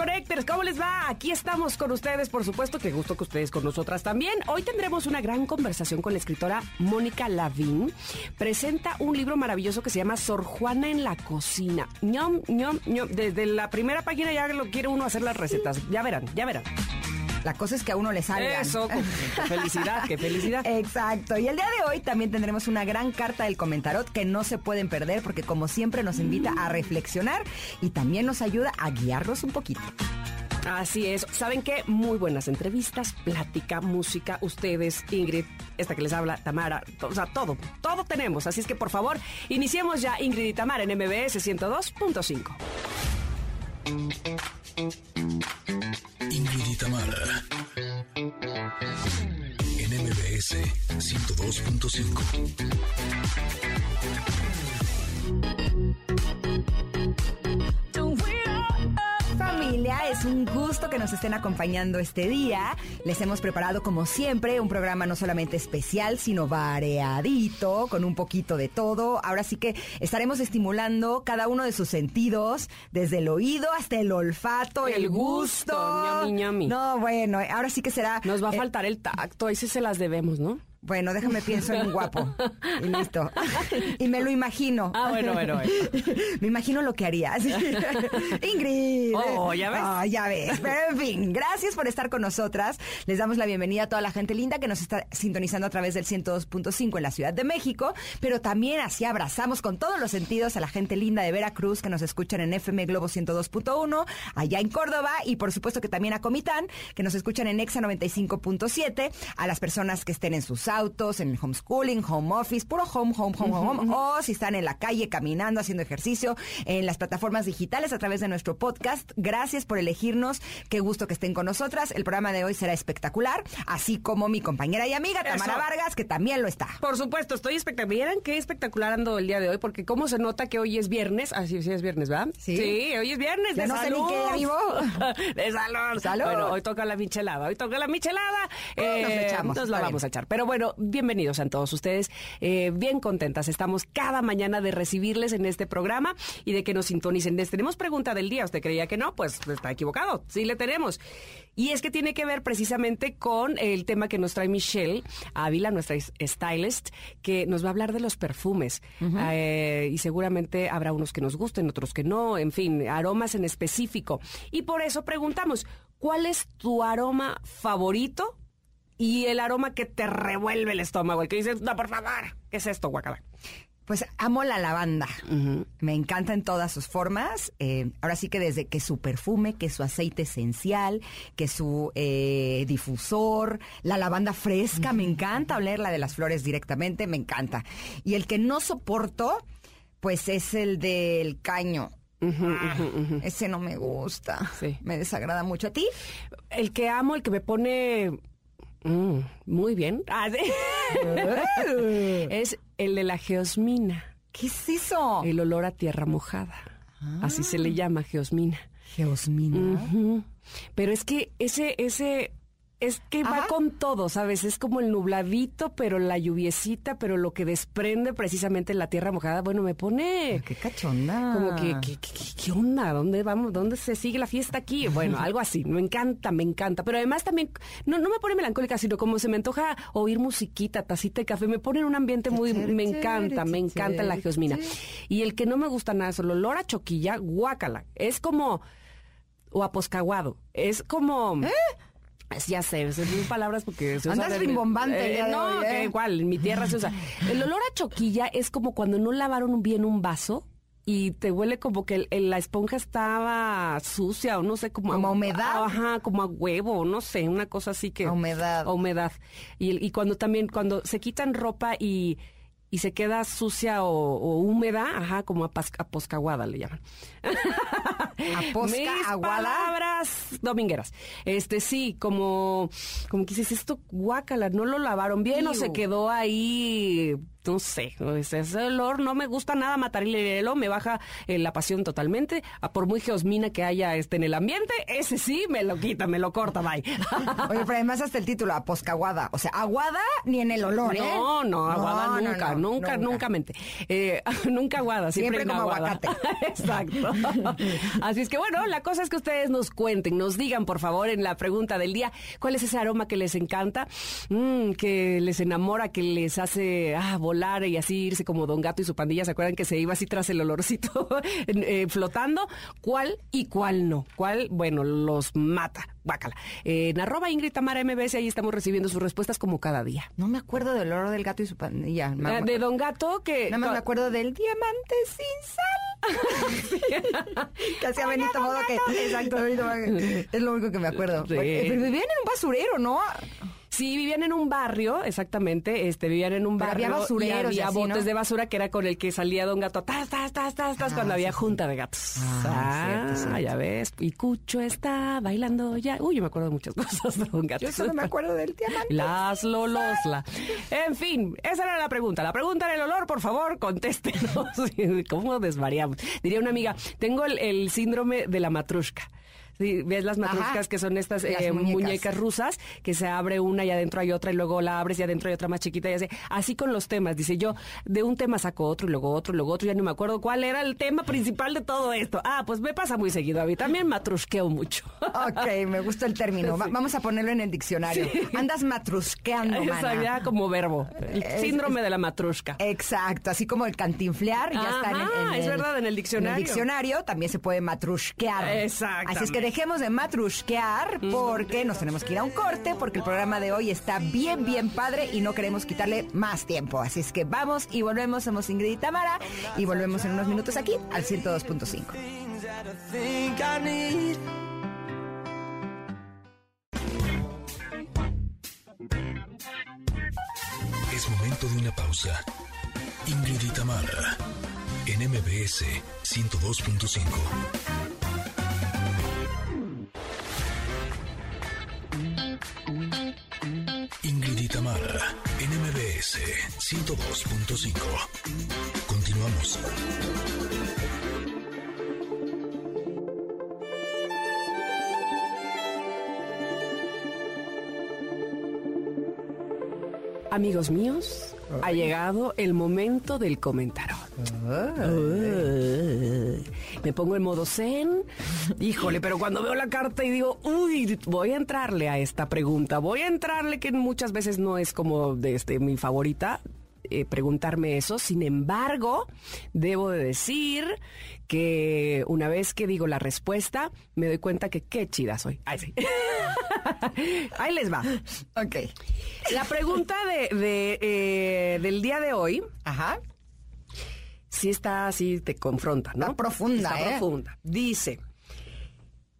Connectors. ¿Cómo les va? Aquí estamos con ustedes, por supuesto. Qué gusto que ustedes con nosotras también. Hoy tendremos una gran conversación con la escritora Mónica Lavín. Presenta un libro maravilloso que se llama Sor Juana en la cocina. ñom, ñom, ñom. Desde la primera página ya lo quiere uno hacer las recetas. Ya verán, ya verán. La cosa es que a uno le salga. Eso, qué felicidad, qué felicidad. Exacto. Y el día de hoy también tendremos una gran carta del comentarot que no se pueden perder porque como siempre nos invita a reflexionar y también nos ayuda a guiarnos un poquito. Así es. ¿Saben qué? Muy buenas entrevistas, plática, música, ustedes, Ingrid, esta que les habla, Tamara, o sea, todo, todo tenemos. Así es que por favor, iniciemos ya Ingrid y Tamara en MBS 102.5. Ingrid y Tamara. En MBS 102.5. Familia, es un gusto que nos estén acompañando este día. Les hemos preparado, como siempre, un programa no solamente especial, sino variadito, con un poquito de todo. Ahora sí que estaremos estimulando cada uno de sus sentidos, desde el oído hasta el olfato, el, El gusto, ñami, ñami. No, bueno, ahora sí que será. Nos va a eh, faltar el tacto, ahí sí se las debemos, ¿no? Bueno, déjame pienso en un guapo. Y listo. Y me lo imagino. Ah, bueno, bueno, bueno. Me imagino lo que harías. Ingrid. Oh, ¿ya ves? Ah, ya ves. Pero en fin, gracias por estar con nosotras. Les damos la bienvenida a toda la gente linda que nos está sintonizando a través del 102.5 en la Ciudad de México, pero también así abrazamos con todos los sentidos a la gente linda de Veracruz que nos escuchan en FM Globo 102.1, allá en Córdoba y por supuesto que también a Comitán, que nos escuchan en Exa 95.7, a las personas que estén en sus autos, en el homeschooling, home office, puro home, home, home, home, home, o si están en la calle caminando, haciendo ejercicio, en las plataformas digitales a través de nuestro podcast. Gracias por elegirnos. Qué gusto que estén con nosotras. El programa de hoy será espectacular, así como mi compañera y amiga Tamara Eso. Vargas, que también lo está. Por supuesto, estoy espectacular. ¿Vieran qué espectacular ando el día de hoy? Porque cómo se nota que hoy es viernes. Ah, sí, sí es viernes, ¿verdad? Sí. Sí, hoy es viernes Ya de no sé ni salud. qué día vivo. de salud. Salud. Bueno, hoy toca la michelada. Hoy toca la michelada. Eh, nos echamos, Nos la vamos bien. a echar. Pero bueno, bienvenidos a todos ustedes. Eh, bien contentas. Estamos cada mañana de recibirles en este programa y de que nos sintonicen. Les tenemos pregunta del día. ¿Usted creía que no? Pues está equivocado. Sí le tenemos. Y es que tiene que ver precisamente con el tema que nos trae Michelle Ávila, nuestra is- stylist, que nos va a hablar de los perfumes. Eh, y seguramente habrá unos que nos gusten, otros que no, en fin, aromas en específico. Y por eso preguntamos, ¿cuál es tu aroma favorito? Y el aroma que te revuelve el estómago, el que dices, no, por favor, ¿qué es esto, guacala? Pues amo la lavanda. Me encanta en todas sus formas. Eh, ahora sí que desde que su perfume, que su aceite esencial, que su eh, difusor, la lavanda fresca, me encanta olerla de las flores directamente, me encanta. Y el que no soporto, pues es el del caño. Ah, Ese no me gusta. Sí. Me desagrada mucho. ¿A ti? El que amo, el que me pone mm, muy bien, Ah, es el de la geosmina, ¿Qué es eso? el olor a tierra mojada. Así se le llama geosmina. Geosmina. Pero es que ese, ese, es que va con todo, ¿sabes? Es como el nubladito, pero la lluviecita, pero lo que desprende precisamente la tierra mojada, bueno, me pone... Qué cachonda. Como que, ¿qué, qué, qué- onda? ¿Dónde vamos? ¿Dónde se sigue la fiesta aquí? Bueno, algo así. Me encanta, me encanta. Pero además también, no, no me pone melancólica, sino como se me antoja oír musiquita, tacita de café. Me pone en un ambiente muy... Me encanta, me encanta la geosmina. Y el que no me gusta nada es el olor a choquilla, guácala. Es como... O a poscaguado. Es como... Ya sé, mil palabras porque se usa Andas rimbombante de no, ¿eh? igual, en mi tierra se usa. El olor a choquilla es como cuando no lavaron bien un vaso y te huele como que el- el- la esponja estaba sucia o no sé, como... Como a humedad. Ajá, como a huevo, no sé, una cosa así que... A humedad. A humedad. Y, cuando también, cuando se quitan ropa y... Y se queda sucia o, o húmeda, ajá, como a, pas- a poscaguada le llaman. Aposca, Mis aguada. palabras domingueras. Este sí, como como que dices esto guácala, no lo lavaron bien o Iu. se quedó ahí no sé, ese olor no me gusta nada matar el hielo, me baja eh, la pasión totalmente. A por muy geosmina que haya este en el ambiente, ese sí me lo quita, me lo corta, bye. Oye, pero además hasta el título, aposcaguada. O sea, aguada ni en el olor, ¿eh? No, no, aguada nunca, nunca, nunca, mente. Eh, nunca aguada, siempre, siempre como aguacate. Exacto. Así es que bueno, la cosa es que ustedes nos cuenten, nos digan por favor en la pregunta del día, ¿cuál es ese aroma que les encanta, mm, que les enamora, que les hace ah, volar y así irse como Don Gato y su pandilla? ¿Se acuerdan que se iba así tras el olorcito eh, flotando? ¿Cuál y cuál no? ¿Cuál, bueno, los mata? Bácala. en arroba Ingrid Tamara MBS, ahí estamos recibiendo sus respuestas como cada día. No me acuerdo del olor del gato y su pandilla. Eh, de Don Gato, que... No me acuerdo del diamante sin sal. que hacía Benito Modo que... Exacto, Es lo único que me acuerdo. Pero vivían en un basurero, ¿no? Sí, vivían en un barrio, exactamente, este, vivían en un barrio. había basureros. Y había botes de basura que era con el que salía Don Gato, tas, tas, tas, tas, tas, cuando había junta de gatos. Ah, ah ya ves. Y Cucho está bailando ya. Uy, yo me acuerdo de muchas cosas de Don Gato. Yo solo me acuerdo del diamante. Las Lolosla. En fin, esa era la pregunta. La pregunta era el olor, por favor, contéstenos. ¿Cómo desvariamos? Diría una amiga, tengo el, el síndrome de la matrushka. Sí, ves las matruscas que son estas eh, muñecas. rusas, que se abre una y adentro hay otra y luego la abres y adentro hay otra más chiquita y así. Así con los temas, dice yo, de un tema saco otro y luego otro y luego otro, ya no me acuerdo cuál era el tema principal de todo esto. Ah, pues me pasa muy seguido a mí, también matrusqueo mucho. Ok, me gusta el término, vamos a ponerlo en el diccionario. Andas matrusqueando, Esa ya como verbo, el síndrome de la matrusca. Exacto, así como el cantinflear, ya está en, es verdad, en el diccionario. En el diccionario también se puede matrusquear. Exacto. Así es que dejemos de matrusquear porque nos tenemos que ir a un corte porque el programa de hoy está bien, bien padre y no queremos quitarle más tiempo. Así es que vamos y volvemos. Somos Ingrid y Tamara y volvemos en unos minutos aquí al 102.5. Es momento de una pausa. Ingrid y Tamara en MBS 102.5. 102.5. Continuamos. Amigos míos, ha llegado el momento del comentario. Me pongo en modo zen. Híjole, pero cuando veo la carta y digo, uy, voy a entrarle a esta pregunta. Voy a entrarle que muchas veces no es como de este, mi favorita. Eh, preguntarme eso. Sin embargo, debo de decir que una vez que digo la respuesta, me doy cuenta que qué chida soy. Ahí sí. Ahí les va. Ok. La pregunta de, eh, del día de hoy. Ajá. Sí está así, te confronta, ¿no? Está profunda, está ¿eh? profunda. Dice,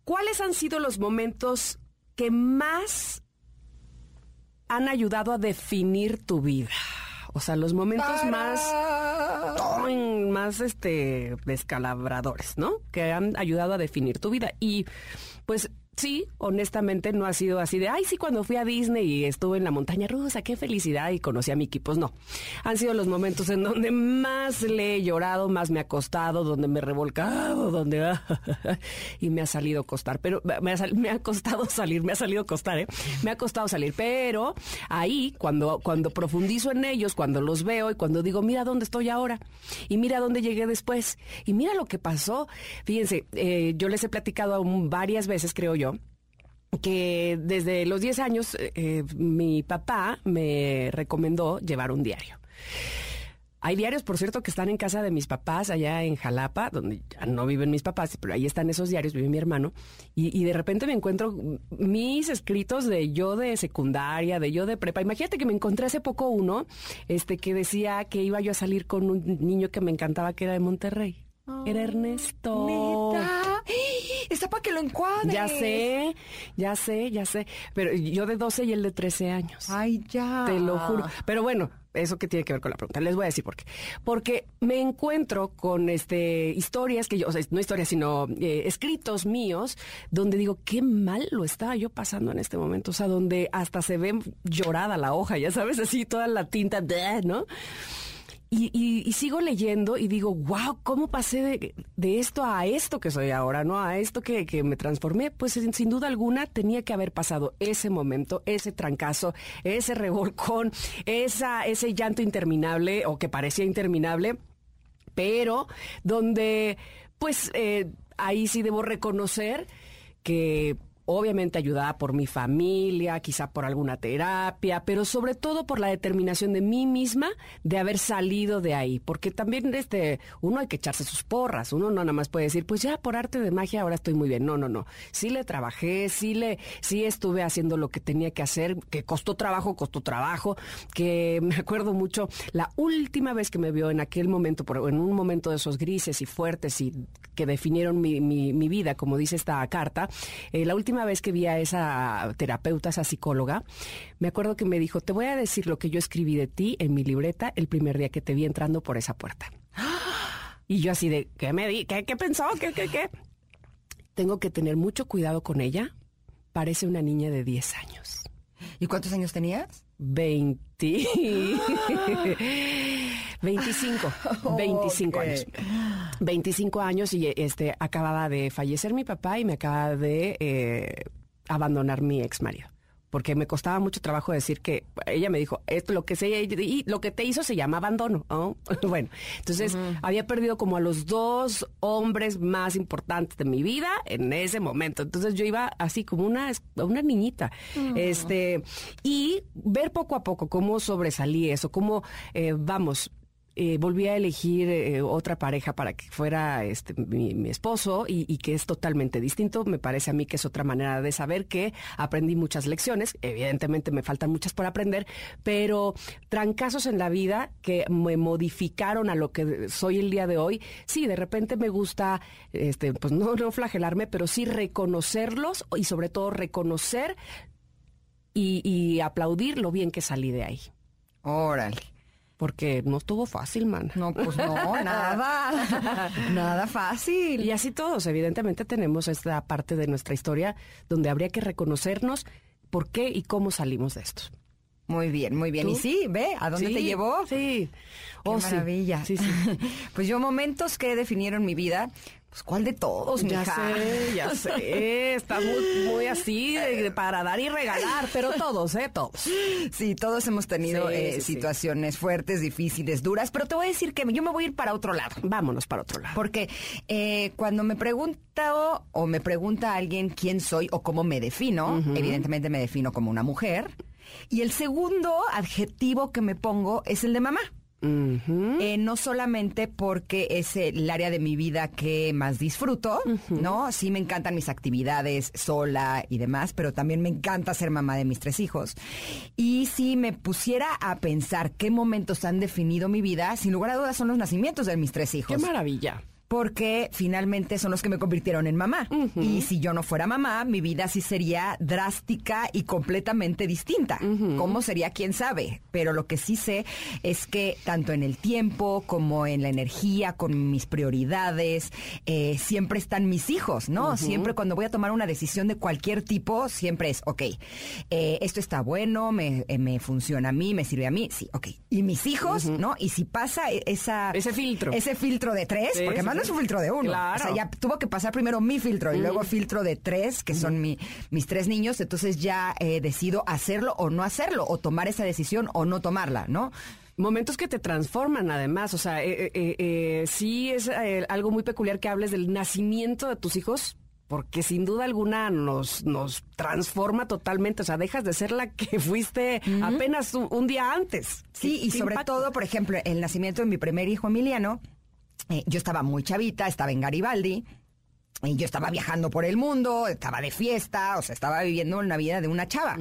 ¿cuáles han sido los momentos que más han ayudado a definir tu vida? O sea, los momentos más, más este, descalabradores, ¿no? Que han ayudado a definir tu vida. Y pues Sí, honestamente no ha sido así de, ay, sí, cuando fui a Disney y estuve en la montaña rusa, qué felicidad y conocí a Mickey. Pues no. Han sido los momentos en donde más le he llorado, más me ha costado, donde me he revolcado, donde. y me ha salido costar. Pero me ha, costado salir, me ha salido costar, ¿eh? Me ha costado salir. Pero ahí, cuando, cuando profundizo en ellos, cuando los veo y cuando digo, mira dónde estoy ahora y mira dónde llegué después y mira lo que pasó. Fíjense, eh, yo les he platicado varias veces, creo yo que desde los 10 años eh, mi papá me recomendó llevar un diario. Hay diarios, por cierto, que están en casa de mis papás allá en Jalapa, donde ya no viven mis papás, pero ahí están esos diarios, vive mi hermano, y, y, de repente me encuentro mis escritos de yo de secundaria, de yo de prepa. Imagínate que me encontré hace poco uno, este, que decía que iba yo a salir con un niño que me encantaba, que era de Monterrey. Era Ernesto. ¿Neta? Está para que lo encuadre. Ya sé, ya sé, ya sé. Pero yo de 12 y él de 13 años. Ay, ya. Te lo juro. Pero bueno, eso que tiene que ver con la pregunta. Les voy a decir por qué. Porque me encuentro con este historias que yo, o sea, no historias, sino eh, escritos míos, donde digo, qué mal lo estaba yo pasando en este momento. O sea, donde hasta se ve llorada la hoja, ya sabes, así toda la tinta, ¿no? Y, sigo leyendo y digo, wow, ¿cómo pasé de, esto a esto que soy ahora, no? A esto que, me transformé. Pues sin, sin, duda alguna tenía que haber pasado ese momento, ese trancazo, ese revolcón, esa, ese llanto interminable o que parecía interminable, pero donde, pues, eh, ahí sí debo reconocer que obviamente ayudada por mi familia, quizá por alguna terapia, pero sobre todo por la determinación de mí misma de haber salido de ahí, porque también este uno hay que echarse sus porras, uno no nada más puede decir, pues ya por arte de magia ahora estoy muy bien. No, no, no. Sí le trabajé, sí le sí estuve haciendo lo que tenía que hacer, que costó trabajo, costó trabajo, que me acuerdo mucho la última vez que me vio en aquel momento, en un momento de esos grises y fuertes y que definieron mi, mi, vida, como dice esta carta, eh, la última vez que vi a esa terapeuta, esa psicóloga, me acuerdo que me dijo, te voy a decir lo que yo escribí de ti en mi libreta el primer día que te vi entrando por esa puerta. Y yo así de, ¿qué me di? ¿Qué, qué pensó? ¿Qué, qué, qué? Tengo que tener mucho cuidado con ella. Parece una niña de 10 años. ¿Y cuántos años tenías? 20. 25, 25 años. 25 años y este acababa de fallecer mi papá y me acaba de eh, abandonar mi ex marido porque me costaba mucho trabajo decir que ella me dijo, esto lo que se y lo que te hizo se llama abandono. bueno, entonces había perdido como a los dos hombres más importantes de mi vida en ese momento. Entonces yo iba así como una una niñita. Este, y ver poco a poco cómo sobresalí eso, cómo eh, vamos, eh, volví a elegir eh, otra pareja para que fuera este, mi, esposo y, que es totalmente distinto. Me parece a mí que es otra manera de saber que aprendí muchas lecciones. Evidentemente me faltan muchas por aprender, pero trancazos en la vida que me modificaron a lo que soy el día de hoy. Sí, de repente me gusta, este, pues no, no flagelarme, pero sí reconocerlos y sobre todo reconocer y, y aplaudir lo bien que salí de ahí. Órale porque no estuvo fácil, man. No, pues no, nada, nada fácil. Y así todos, evidentemente tenemos esta parte de nuestra historia donde habría que reconocernos por qué y cómo salimos de esto. Muy bien, muy bien. ¿Y sí, ve? ¿A dónde te llevó? Sí. Qué oh, maravilla. Sí, sí. pues yo momentos que definieron mi vida, pues, ¿cuál de todos, Ya sé, ya sé. Está muy, así para dar y regalar, pero todos, ¿eh? Todos. Sí, todos hemos tenido eh, situaciones fuertes, difíciles, duras, pero te voy a decir que yo me voy a ir para otro lado. Vámonos para otro lado. Porque eh, cuando me pregunta o, me pregunta alguien quién soy o cómo me defino, evidentemente me defino como una mujer. Y el segundo adjetivo que me pongo es el de mamá. Eh, no solamente porque es el área de mi vida que más disfruto, ¿no? Sí me encantan mis actividades sola y demás, pero también me encanta ser mamá de mis tres hijos. Y si me pusiera a pensar qué momentos han definido mi vida, sin lugar a dudas son los nacimientos de mis tres hijos. ¡Qué maravilla! Porque finalmente son los que me convirtieron en mamá. Y si yo no fuera mamá, mi vida sí sería drástica y completamente distinta. ¿Cómo sería? ¿Quién sabe? Pero lo que sí sé es que tanto en el tiempo como en la energía, con mis prioridades, eh, siempre están mis hijos, ¿no? Siempre cuando voy a tomar una decisión de cualquier tipo, siempre es, ok, eh, esto está bueno, me, eh, me, funciona a mí, me sirve a mí, sí, ok. Y mis hijos, ¿no? Y si pasa e, esa... Ese filtro. Ese filtro de tres, porque es un filtro de uno. O sea, ya tuvo que pasar primero mi filtro y luego filtro de tres, que son mi, mis tres niños. Entonces ya eh, decido hacerlo o no hacerlo, o tomar esa decisión o no tomarla, ¿no? Momentos que te transforman, además. O sea, eh, eh, sí es algo muy peculiar que hables del nacimiento de tus hijos, porque sin duda alguna nos, nos transforma totalmente. O sea, dejas de ser la que fuiste apenas un, día antes. Sí, y sobre todo, por ejemplo, el nacimiento de mi primer hijo Emiliano, eh, yo estaba muy chavita, estaba en Garibaldi, y yo estaba viajando por el mundo, estaba de fiesta, o sea, estaba viviendo una vida de una chava.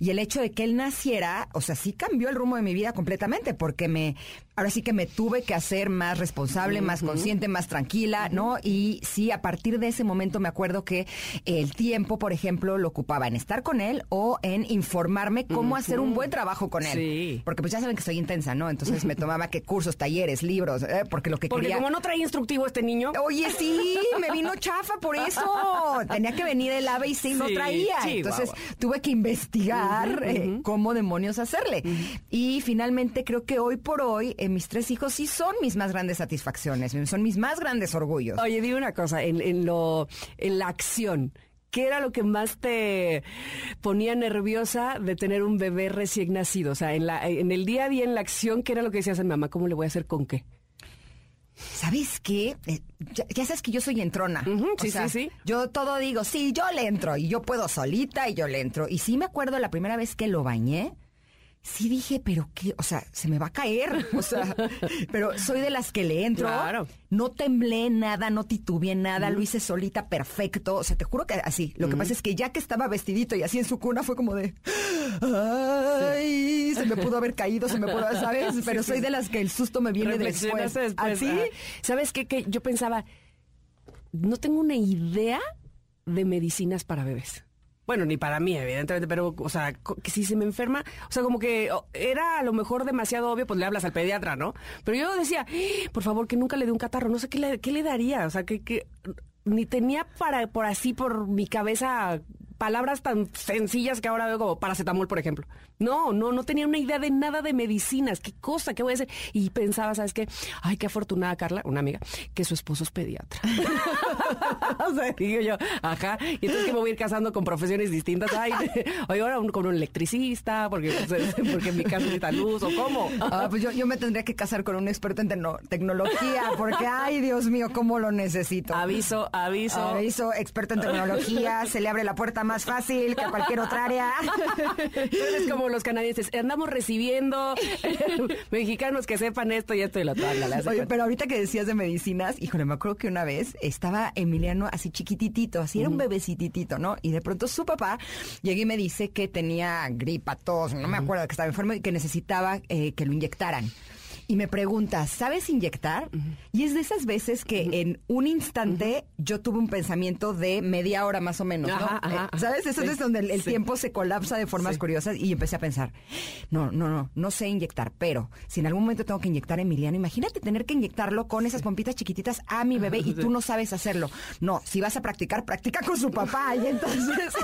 Y el hecho de que él naciera, o sea, sí cambió el rumbo de mi vida completamente, porque me, ahora sí que me tuve que hacer más responsable, más consciente, más tranquila, ¿no? Y sí, a partir de ese momento me acuerdo que el tiempo, por ejemplo, lo ocupaba en estar con él o en informarme cómo hacer un buen trabajo con él. Sí. Porque pues ya saben que soy intensa, ¿no? Entonces me tomaba que cursos, talleres, libros, ¿eh? porque lo que porque quería... como no traía instructivo este niño. Oye, sí, me vino chafa por eso. Tenía que venir el ave y sí, no traía. Entonces tuve que investigar eh, cómo demonios hacerle. Y finalmente creo que hoy por hoy eh, mis tres hijos sí son mis más grandes satisfacciones, son mis más grandes orgullos. Oye, dime una cosa, en, en, lo, en la acción, ¿qué era lo que más te ponía nerviosa de tener un bebé recién nacido? O sea, en, la, en el día a día, en la acción, ¿qué era lo que decías en mamá? ¿Cómo le voy a hacer con qué? ¿Sabes qué? Eh, ya, sabes que yo soy entrona. sí, sí, sí. Yo todo digo, sí, yo le entro y yo puedo solita y yo le entro. Y sí me acuerdo la primera vez que lo bañé, sí dije, pero qué, o sea, se me va a caer, o sea, pero soy de las que le entro. Claro. No temblé nada, no titubeé nada, lo hice solita perfecto, o sea, te juro que así. Lo que pasa es que ya que estaba vestidito y así en su cuna fue como de, ay, se me pudo haber caído, se me pudo, ¿sabes? Pero soy de las que el susto me viene después. ¿Así? ¿Sabes qué? Que yo pensaba, no tengo una idea de medicinas para bebés. Bueno, ni para mí, evidentemente, pero, o sea, que si se me enferma, o sea, como que era a lo mejor demasiado obvio, pues le hablas al pediatra, ¿no? Pero yo decía, por favor, que nunca le dé un catarro, no sé qué le, qué le daría, o sea, que, que ni tenía para, por así, por mi cabeza, palabras tan sencillas que ahora veo como paracetamol, por ejemplo. No, no, no tenía una idea de nada de medicinas. ¿Qué cosa? ¿Qué voy a hacer? Y pensaba, ¿sabes qué? Ay, qué afortunada Carla, una amiga, que su esposo es pediatra. o sea, digo yo, ajá. Y entonces que me voy a ir casando con profesiones distintas. Ay, oye, ahora con un electricista, porque, porque en mi casa necesita luz, o cómo. Ah, pues yo, yo me tendría que casar con un experto en tecnología, porque, ay, Dios mío, cómo lo necesito. Aviso, aviso. Aviso, experto en tecnología, se le abre la puerta más fácil que a cualquier otra área. Eres como los canadienses, andamos recibiendo mexicanos que sepan esto y esto y lo otro. Oye, pero ahorita que decías de medicinas, híjole, me acuerdo que una vez estaba Emiliano así chiquititito, así era un bebecititito, ¿no? Y de pronto su papá llega y me dice que tenía gripa, tos, no me acuerdo que estaba enfermo y que necesitaba eh, que lo inyectaran y me pregunta, ¿sabes inyectar? Y es de esas veces que en un instante yo tuve un pensamiento de media hora más o menos, ¿no? Eh, ¿Sabes? Eso es donde el, tiempo se colapsa de formas curiosas y empecé a pensar, no, no, no, no sé inyectar, pero si en algún momento tengo que inyectar a Emiliano, imagínate tener que inyectarlo con esas pompitas chiquititas a mi bebé y tú no sabes hacerlo. No, si vas a practicar, practica con su papá y entonces...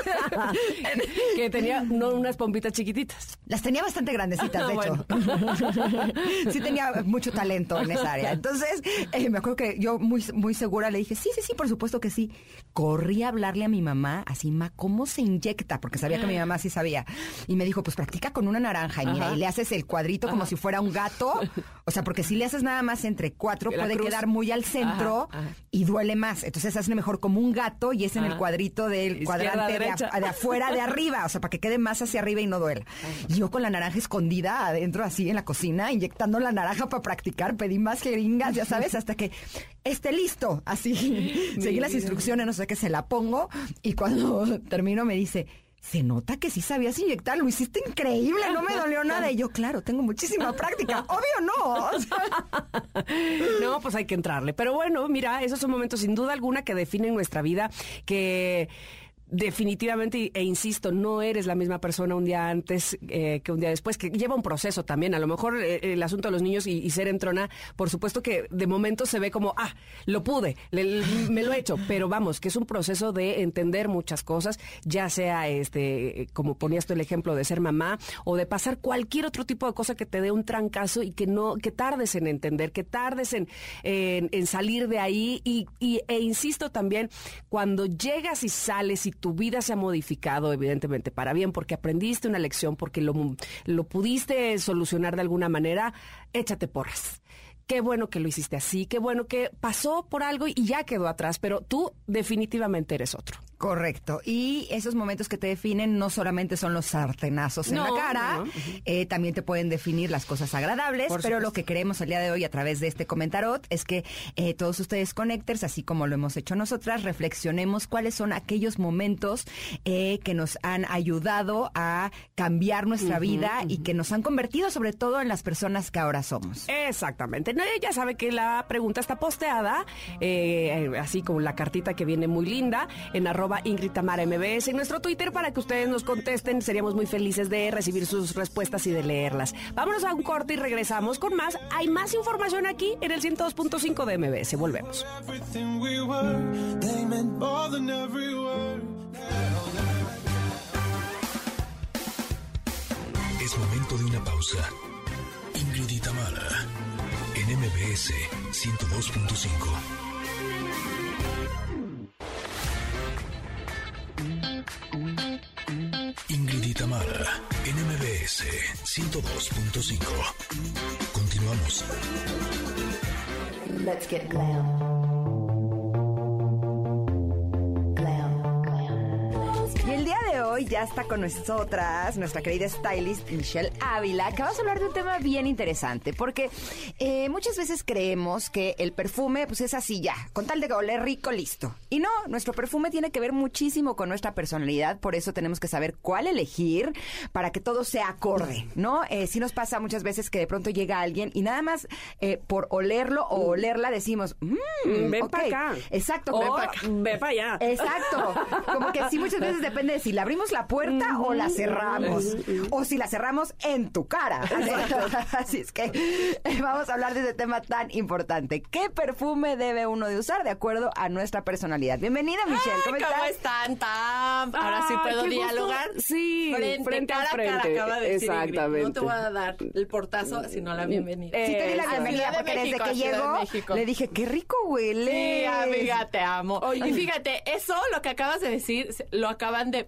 que tenía no unas pompitas chiquititas. Las tenía bastante grandecitas, de hecho. sí tenía mucho talento en esa área. Entonces, eh, me acuerdo que yo muy, muy segura le dije, sí, sí, sí, por supuesto que sí. Corrí a hablarle a mi mamá, así, ma, ¿cómo se inyecta? Porque sabía que mi mamá sí sabía. Y me dijo, pues practica con una naranja y mira, y le haces el cuadrito como si fuera un gato. O sea, porque si le haces nada más entre cuatro, puede quedar muy al centro y duele más. Entonces, hazle mejor como un gato y es en el cuadrito del cuadrante de, afuera, de arriba. O sea, para que quede más hacia arriba y no duela. Y yo con la naranja escondida adentro, así en la cocina, inyectando la naranja para practicar, pedí más jeringas, ya sabes, hasta que esté listo. Así, seguí las instrucciones, no sé qué, se la pongo y cuando termino me dice, se nota que sí sabías inyectar, lo hiciste increíble, no me dolió nada. Y yo, claro, tengo muchísima práctica. Obvio no. no, pues hay que entrarle. Pero bueno, mira, esos son momentos sin duda alguna que definen nuestra vida, que definitivamente, e insisto, no eres la misma persona un día antes eh, que un día después, que lleva un proceso también. A lo mejor eh, el asunto de los niños y, ser entrona, por supuesto que de momento se ve como, ah, lo pude, me lo he hecho, pero vamos, que es un proceso de entender muchas cosas, ya sea, este, como ponías tú el ejemplo de ser mamá o de pasar cualquier otro tipo de cosa que te dé un trancazo y que no, que tardes en entender, que tardes en, en, salir de ahí y, e insisto también, cuando llegas y sales y tu vida se ha modificado, evidentemente, para bien, porque aprendiste una lección, porque lo, lo pudiste solucionar de alguna manera, échate porras qué bueno que lo hiciste así, qué bueno que pasó por algo y ya quedó atrás, pero tú definitivamente eres otro. Correcto. Y esos momentos que te definen no solamente son los sartenazos en la cara, eh, también te pueden definir las cosas agradables, pero lo que queremos el día de hoy a través de este comentarot es que eh, todos ustedes connectors, así como lo hemos hecho nosotras, reflexionemos cuáles son aquellos momentos eh, que nos han ayudado a cambiar nuestra vida y que nos han convertido sobre todo en las personas que ahora somos. Exactamente. ya sabe que la pregunta está posteada, así como la cartita que viene muy linda, en arroba Ingrid Tamara MBS en nuestro Twitter para que ustedes nos contesten. Seríamos muy felices de recibir sus respuestas y de leerlas. Vámonos a un corte y regresamos con más. Hay más información aquí en el 102.5 de MBS. Volvemos. Es momento de una pausa. Ingrid y Tamara, en MBS 102.5. Ingrid y Tamara, en MBS 102.5. Continuamos. Let's get glam. Día de hoy ya está con nosotras nuestra querida stylist Michelle Ávila, que vamos a hablar de un tema bien interesante, porque eh, muchas veces creemos que el perfume pues es así ya, con tal de oler rico, listo. Y no, nuestro perfume tiene que ver muchísimo con nuestra personalidad, por eso tenemos que saber cuál elegir para que todo sea acorde, ¿no? Eh, sí nos pasa muchas veces que de pronto llega alguien y nada más eh, por olerlo o olerla decimos, mmm, Mm, ven ok". pa' acá. Exacto, O, ven para allá. Exacto. Como que sí, muchas veces depende de si le abrimos la puerta o la cerramos. O si la cerramos en tu cara. Así, es que eh, vamos a hablar de ese tema tan importante. ¿Qué perfume debe uno de usar de acuerdo a nuestra personalidad? Bienvenida, Michelle. ¿Cómo Ay, estás? están, Tam? Ahora sí Ay, puedo dialogar. Sí, frente, frente a cara cara, frente. acaba de decir. Exactamente. No te voy a dar el portazo, sino la bienvenida. Eh, Sí, te di la Eso. bienvenida de porque desde que de llegó México. le dije, qué rico huele. Sí, amiga, te amo. Oye. Y fíjate, eso, lo que acabas de decir, lo acaban de,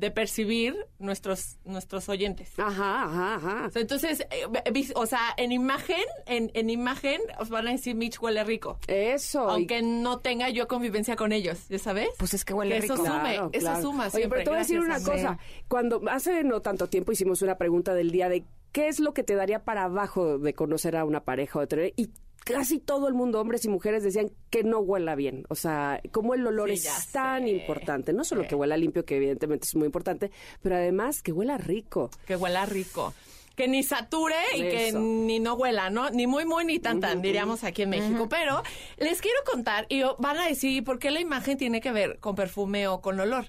de percibir nuestros, nuestros oyentes. Ajá, ajá, ajá. Entonces, eh, o sea, en imagen, en, en imagen, os van a decir Mitch huele rico. Eso. y- Aunque no tenga yo convivencia con ellos, ¿ya sabes? Pues es que huele Que rico. eso sume, Claro, eso claro. suma Oye, siempre. pero te voy a decir una cosa. Cuando hace no tanto tiempo hicimos una pregunta del día de qué es lo que te daría para abajo de conocer a una pareja o de tener y casi todo el mundo, hombres y mujeres, decían que no huela bien. O sea, como el olor Sí, es tan sé. importante. No solo que huela limpio, que evidentemente es muy importante, pero además que huela rico. que huela rico. Que ni sature y que ni no huela, ¿no? Ni muy, muy, ni tan, tan, diríamos aquí en México. Pero les quiero contar, y van a decir, ¿por qué la imagen tiene que ver con perfume o con olor?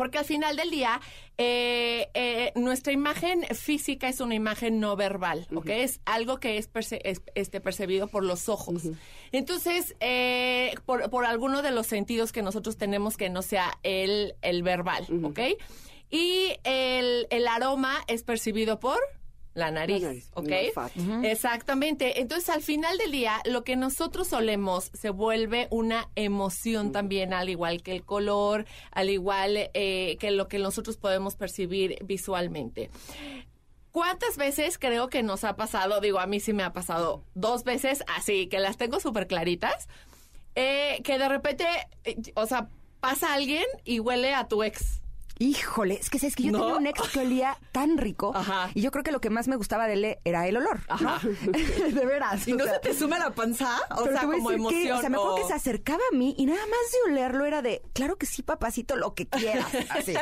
Porque al final del día, eh, eh, nuestra imagen física es una imagen no verbal, ¿ok? Es algo que es, perce- es, este, percibido por los ojos. Entonces, eh, por, por alguno de los sentidos que nosotros tenemos que no sea el, el verbal, ¿ok? Y el, el aroma es percibido por la nariz, nariz, ¿ok? Exactamente. Entonces, al final del día, lo que nosotros solemos se vuelve una emoción también, al igual que el color, al igual eh, que lo que nosotros podemos percibir visualmente. ¿Cuántas veces creo que nos ha pasado? Digo, a mí sí me ha pasado dos veces, así que las tengo súper claritas, eh, que de repente, eh, o sea, pasa alguien y huele a tu ex. Híjole, es que sabes que yo ¿No? tenía un ex que olía tan rico Ajá. y yo creo que lo que más me gustaba de él era el olor, ¿no? de veras. ¿Y no sea, se te suma la panza? O pero sea, como decir que, emoción. o sea, me acuerdo o- que se acercaba a mí y nada más de olerlo era de, claro que sí, papacito, lo que quieras. Así.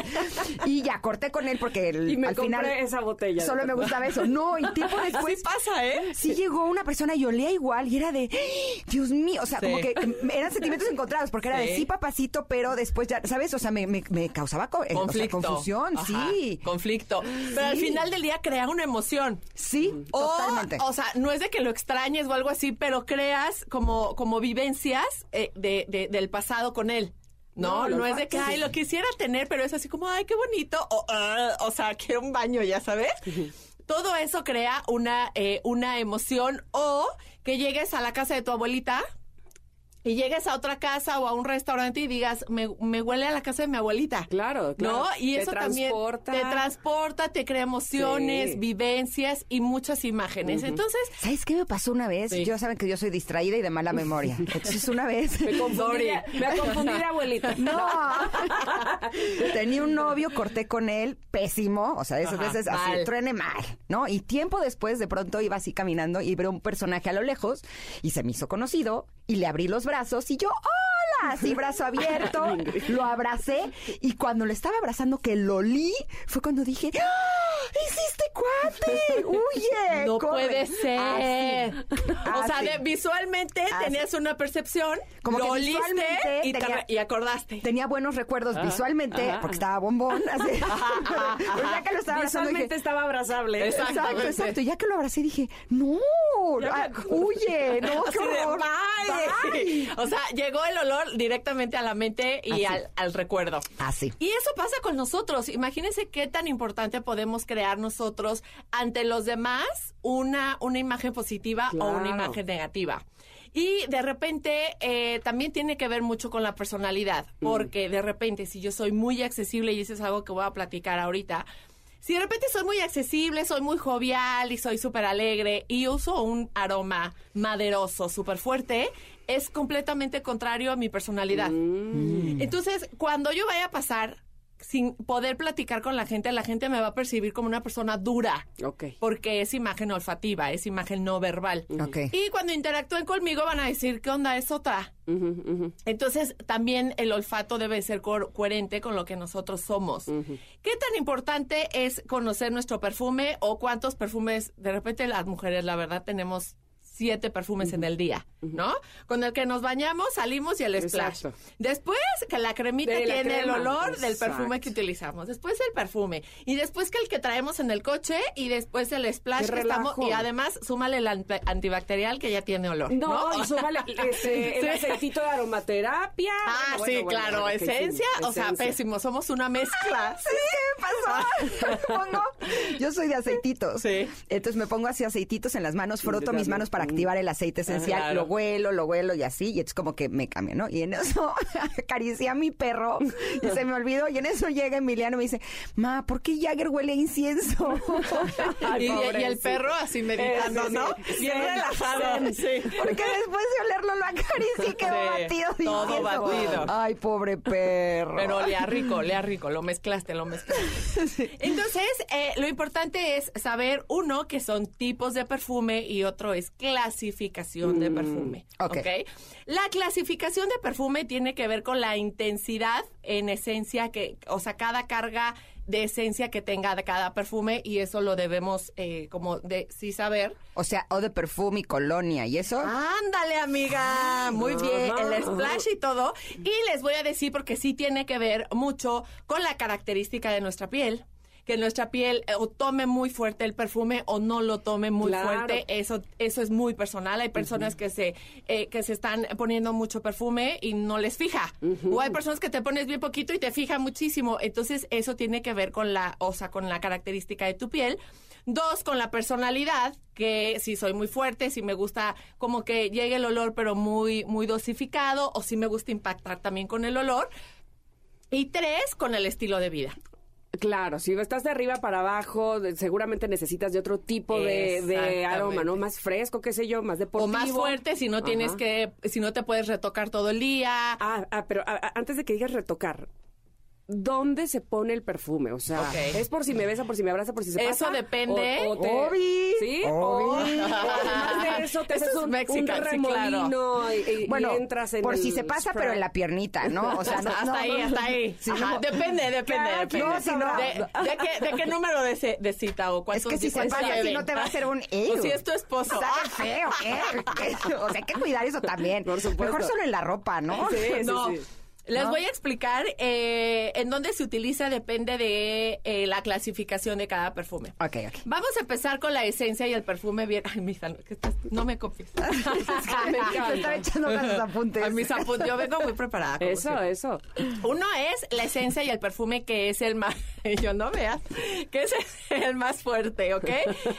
Y ya corté con él porque el- Y me al compré final esa botella. solo me gustaba eso. No, y tiempo después Así pasa, ¿eh? sí llegó una persona y olía igual y era de, ¡Ah! Dios mío, o sea, Sí. como que eran sentimientos encontrados porque era de Sí. sí, papacito, pero después ya, ¿sabes? O sea, me, me- me causaba co- eh, o sea, conflicto. confusión, Ajá, sí. Conflicto. Pero al final del día crea una emoción. Sí, O, totalmente. o sea, no es de que lo extrañes o algo así, pero creas como, como vivencias eh, de, de- del pasado con él. No, No, no, es de que, ay, sí. lo quisiera tener, pero es así como, ay, qué bonito. O, ah, o sea, quiero un baño, ya sabes. Todo eso crea una, eh, una emoción o que llegues a la casa de tu abuelita y llegues a otra casa o a un restaurante y digas, me, me huele a la casa de mi abuelita. Claro, claro. ¿No? Y Te eso también transporta. te transporta, te crea emociones, Sí. vivencias y muchas imágenes. Entonces, ¿Sabes qué me pasó una vez? Sí. Yo saben que yo soy distraída y de mala memoria. Entonces una vez... Me confundí, me a confundir, abuelita. No. Tenía un novio, corté con él, pésimo. O sea, esas Ajá, veces así, truene mal, ¿no? Y tiempo después, de pronto iba así caminando y veo un personaje a lo lejos y se me hizo conocido y le abrí los brazos y yo, ¡hola! Así, brazo abierto, lo abracé y cuando lo estaba abrazando que lo olí, fue cuando dije, ¡Ah! ¡Hiciste cuate! ¡Huye! no corre". puede ser. Así. O sea, de- visualmente Así. tenías una percepción, Como lo que visualmente y, tenía- y acordaste. Tenía buenos recuerdos visualmente, porque estaba bombón, así. Pero ya que lo estaba Visualmente dije, estaba abrazable. Exacto. Exacto. Ya que lo abracé dije, no, ah, huye, no, qué de, horror. bye. Bye. O sea, llegó el olor directamente a la mente y al, al recuerdo. Así. Y eso pasa con nosotros. Imagínense qué tan importante podemos crear nosotros ante los demás una, una imagen positiva o una imagen negativa. Y de repente eh, también tiene que ver mucho con la personalidad, porque de repente si yo soy muy accesible, y eso es algo que voy a platicar ahorita, si de repente soy muy accesible, soy muy jovial y soy súper alegre y uso un aroma maderoso súper fuerte, es completamente contrario a mi personalidad. Entonces, cuando yo vaya a pasar sin poder platicar con la gente, la gente me va a percibir como una persona dura. Ok. Porque es imagen olfativa, es imagen no verbal. Ok. Y cuando interactúen conmigo van a decir, ¿qué onda? Es otra. Entonces, también el olfato debe ser co- coherente con lo que nosotros somos. ¿Qué tan importante es conocer nuestro perfume o cuántos perfumes? De repente las mujeres, la verdad, tenemos siete perfumes en el día, ¿no? Con el que nos bañamos, salimos y el splash. Exacto. Después que la cremita De la tiene el olor del perfume que utilizamos. Después el perfume. Y después que el que traemos en el coche y después el splash. Y además, súmale el ant- antibacterial que ya tiene olor. No, ¿no? y súmale este, el Sí. aceitito de aromaterapia. Ah, Bueno, sí, bueno, bueno, claro, sí, esencia, o sea, pésimo, somos una mezcla. ¿Qué pasó? Pongo- Yo soy de aceititos. Sí. Entonces me pongo así aceititos en las manos, froto mis manos para activar el aceite esencial, Claro. lo huelo, lo huelo y así, y es como que me cambia, ¿no? Y en eso acaricié a mi perro y se me olvidó, y en eso llega Emiliano y me dice, ma, ¿por qué Jagger huele a incienso? Ay, y, y el perro así meditando, Sí, ¿no? sí. Bien relajado. Sí. Porque después de olerlo lo acaricié y quedó batido de todo incienso. batido. Ay, pobre perro. Pero olía rico, olía rico, lo mezclaste, lo mezclaste. Entonces, eh, lo importante es saber, uno, que son tipos de perfume y otro es clasificación de perfume. ok. ok. La clasificación de perfume tiene que ver con la intensidad en esencia que, o sea, cada carga de esencia que tenga de cada perfume y eso lo debemos eh, como de sí saber. O sea, o de perfume y colonia, ¿y eso? Ándale, amiga. Muy bien. El splash y todo. Y les voy a decir porque sí tiene que ver mucho con la característica de nuestra piel. Que nuestra piel eh, o tome muy fuerte el perfume o no lo tome muy Claro. fuerte. Eso, eso es muy personal. Hay personas que se eh, que se están poniendo mucho perfume y no les fija. O hay personas que te pones bien poquito y te fija muchísimo. Entonces, eso tiene que ver con la, o sea, con la característica de tu piel. Dos, con la personalidad, que si soy muy fuerte, si me gusta como que llegue el olor, pero muy, muy dosificado, o si me gusta impactar también con el olor. Y tres, con el estilo de vida. Claro, si estás de arriba para abajo, de- seguramente necesitas de otro tipo de, de aroma, ¿no? Más fresco, qué sé yo, más deportivo. O más fuerte si no tienes Ajá. que, si no te puedes retocar todo el día. Ah, ah, pero ah, ah, antes de que digas retocar, ¿dónde se pone el perfume? O sea. ¿es por si me besa, por si me abraza, por si se Eso pasa? depende. O, o te- Obi. ¿Sí? Obi. O, de eso te Eso haces es un, mexican, un sí, claro. remolino y, y- Bueno, y entras en por el si se pasa, spray. pero en la piernita, ¿no? O sea, no, hasta no, ahí, no. hasta ahí. Si Ajá, no- depende, depende, depende. quien sabrá. de, de qué, ¿De qué número de, ce- de cita o Es cuántos que si se pasa, si no te va a hacer un... O si es tu esposo. Sabe feo, ¿eh? O sea, hay que cuidar eso también. Por supuesto. Mejor solo en la ropa, ¿no? Sí, sí, no. sí. Les ¿No? voy a explicar eh, en dónde se utiliza, depende de eh, la clasificación de cada perfume. Ok, ok. Vamos a empezar con la esencia y el perfume bien. Ay, misa, no, no me copies. Te estaba echando sus apuntes. A mis apuntes. Yo vengo muy preparada. Eso, eso. Uno es la esencia y el perfume que es el más, yo no veas, que es el más fuerte, ¿ok?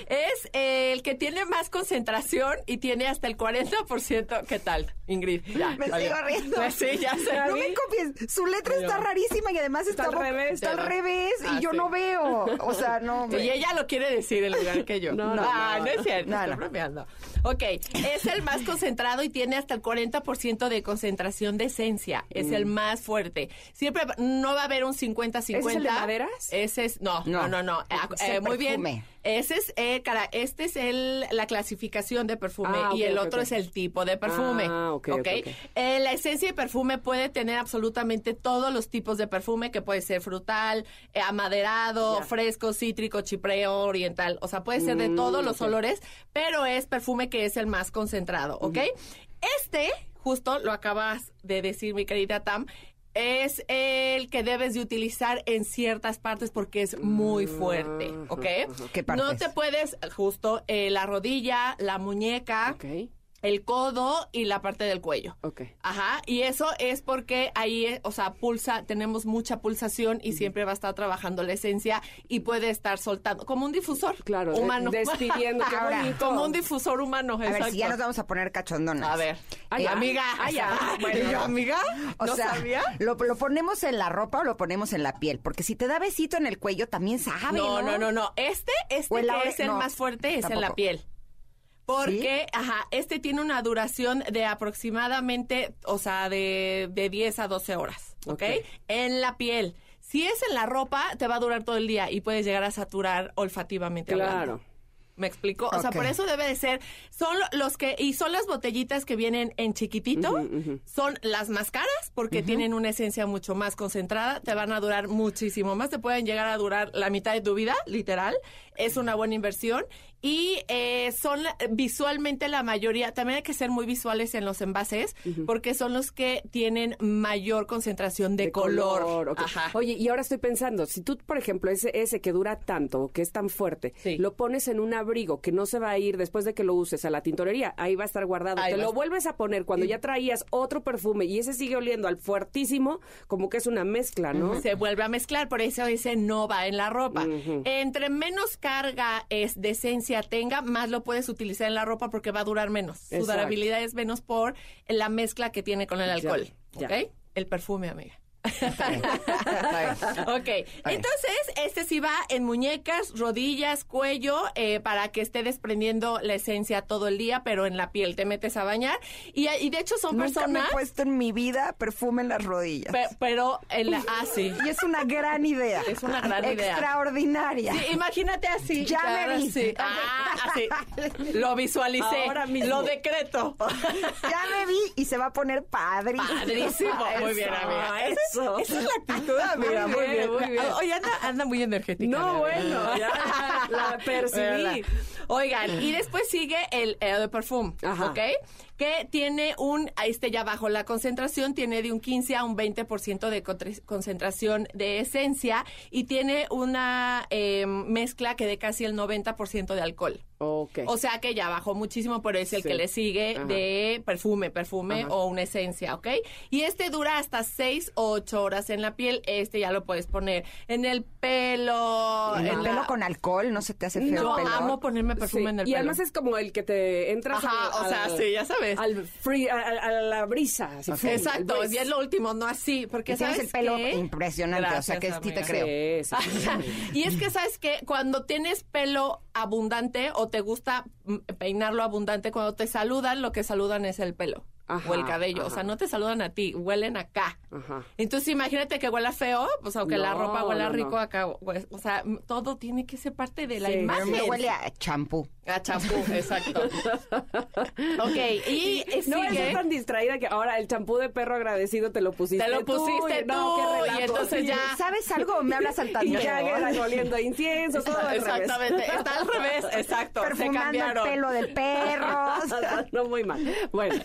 Es el que tiene más concentración y tiene hasta el 40%. ¿Qué tal, Ingrid? Ya, Me vale. sigo riendo. Pues sí, ya sé. No me copies. Su letra está rarísima y además está, Está al revés. Está al revés Ah, y yo sí. no veo. O sea, no. Y ella lo quiere decir en lugar que yo. No, no, Ah, no. no es cierto, No, estoy no. bromeando. Ok, es el más concentrado y tiene hasta el 40% de concentración de esencia. Es el más fuerte. Siempre no va a haber un 50-50. ¿Ese es el de maderas? Ese es, no, no, no, No. no. Ah, eh, muy perfume. bien. Ese es, eh, cara, este es el, la clasificación de perfume Ah, y el otro es el tipo de perfume. Ah, ok. Eh, la esencia de perfume puede tener absolutamente todos los tipos de perfume, que puede ser frutal, eh, amaderado, fresco, cítrico, chipreo, oriental. O sea, puede ser de Mm, todos los olores, pero es perfume que es el más concentrado, ¿ok? Este, justo lo acabas de decir, mi querida Tam, es el que debes de utilizar en ciertas partes porque es muy fuerte, ¿ok? ¿Qué No partes? te puedes, justo, eh, la rodilla, la muñeca, Ok. El codo y la parte del cuello. Ok. Ajá, y eso es porque ahí, eh, o sea, pulsa, tenemos mucha pulsación y siempre va a estar trabajando la esencia y puede estar soltando, como un difusor Claro, de- humano. despidiendo, qué Ahora, bonito. como un difusor humano, A ver, si ya nos vamos a poner cachondonas. A ver, Ay, ya. amiga, Ay, ya. bueno, yo, amiga, O ¿no sea, sabía? Lo, lo ponemos en la ropa o lo ponemos en la piel, porque si te da besito en el cuello también sabe, No, ¿no? no, no, no. Este, este que es el no, más fuerte es en la piel. Porque, ajá, este tiene una duración de aproximadamente, o sea, de, de 10 a 12 horas, ¿ok? Ok. En la piel. Si es en la ropa, te va a durar todo el día y puedes llegar a saturar olfativamente. hablando. Claro. ¿Me explico? O sea, por eso debe de ser, son los que, y son las botellitas que vienen en chiquitito, son las más caras porque tienen una esencia mucho más concentrada, te van a durar muchísimo más, te pueden llegar a durar la mitad de tu vida, literal, es una buena inversión y eh, son visualmente la mayoría, también hay que ser muy visuales en los envases porque son los que tienen mayor concentración de, color. ok. Ajá. Oye, y ahora estoy pensando, si tú, por ejemplo, ese, ese que dura tanto, que es tan fuerte, Sí. lo pones en un abrigo que no se va a ir después de que lo uses a la tintorería, ahí va a estar guardado. Ahí Te lo vuelves a poner cuando ya traías otro perfume y ese sigue oliendo al fuertísimo, como que es una mezcla, ¿no? se vuelve a mezclar, por eso ese no va en la ropa. Entre menos carga es de esencia tenga, más lo puedes utilizar en la ropa porque va a durar menos. Su durabilidad es menos por la mezcla que tiene con el alcohol. ya. ¿Ok? El perfume, amiga. Ok, entonces este sí va en muñecas, rodillas, cuello, eh, para que esté desprendiendo la esencia todo el día, pero en la piel te metes a bañar. Y, y de hecho son Nunca me personas, he puesto en mi vida perfume en las rodillas. pe- pero en la... Ah, sí. y es una gran idea. Es una gran idea. Extraordinaria. Sí, imagínate así. Ya me vi. sí. Ah, así. Lo visualicé. Ahora mismo. Lo decreto. Ya me vi y se va a poner padrísimo. Padrísimo. Muy bien, amiga. Esa es- Eso. Esa es la actitud, amiga. Muy bien, muy bien. Oye, anda, anda muy energética. No, bueno, ya la percibí. Oigan, y después sigue el de Perfume, Ajá. ¿ok? Que tiene un, ahí está ya bajo la concentración, tiene de un 15 a un 20% de concentración de esencia y tiene una eh, mezcla que de casi el 90% de alcohol. Ok. O sea que ya bajó muchísimo, pero es el Sí. que le sigue Ajá. de perfume, perfume Ajá. o una esencia, ¿ok? Y este dura hasta 6 o 8 horas en la piel. Este ya lo puedes poner en el pelo. En el pelo con alcohol, ¿no se te hace feo Yo el pelo? amo ponerme perfume Sí, en el y pelo. además es como el que te entras Ajá, o sea, sí, ya sabes. Al free, a, a- a la brisa. así, free, Exacto, al y es lo último, no así, porque Y tienes sabes el pelo qué? impresionante, o sea que sí te creo. Sí, sí, sí. y es que sabes que cuando tienes pelo abundante o te gusta mm, peinarlo abundante, cuando te saludan, lo que saludan es el pelo Ajá, o el cabello. O sea, no te saludan a ti, huelen acá. Ajá. Entonces imagínate que huela feo, pues aunque la No, ropa huela no, rico no. acá, pues, o sea, todo tiene que ser parte de la Sí, imagen. me huele a champú. A champú, exacto. ok, y No sigue. eres tan distraída que ahora el champú de perro agradecido te lo pusiste Te lo pusiste y no, qué y entonces ya- ¿Sabes algo? Me hablas al Y tanteo. ya quedan oliendo a incienso, todo al revés. Exactamente, está al revés, exacto. se Perfumando el cambiaron. pelo del perro. o sea. no, muy mal. Bueno.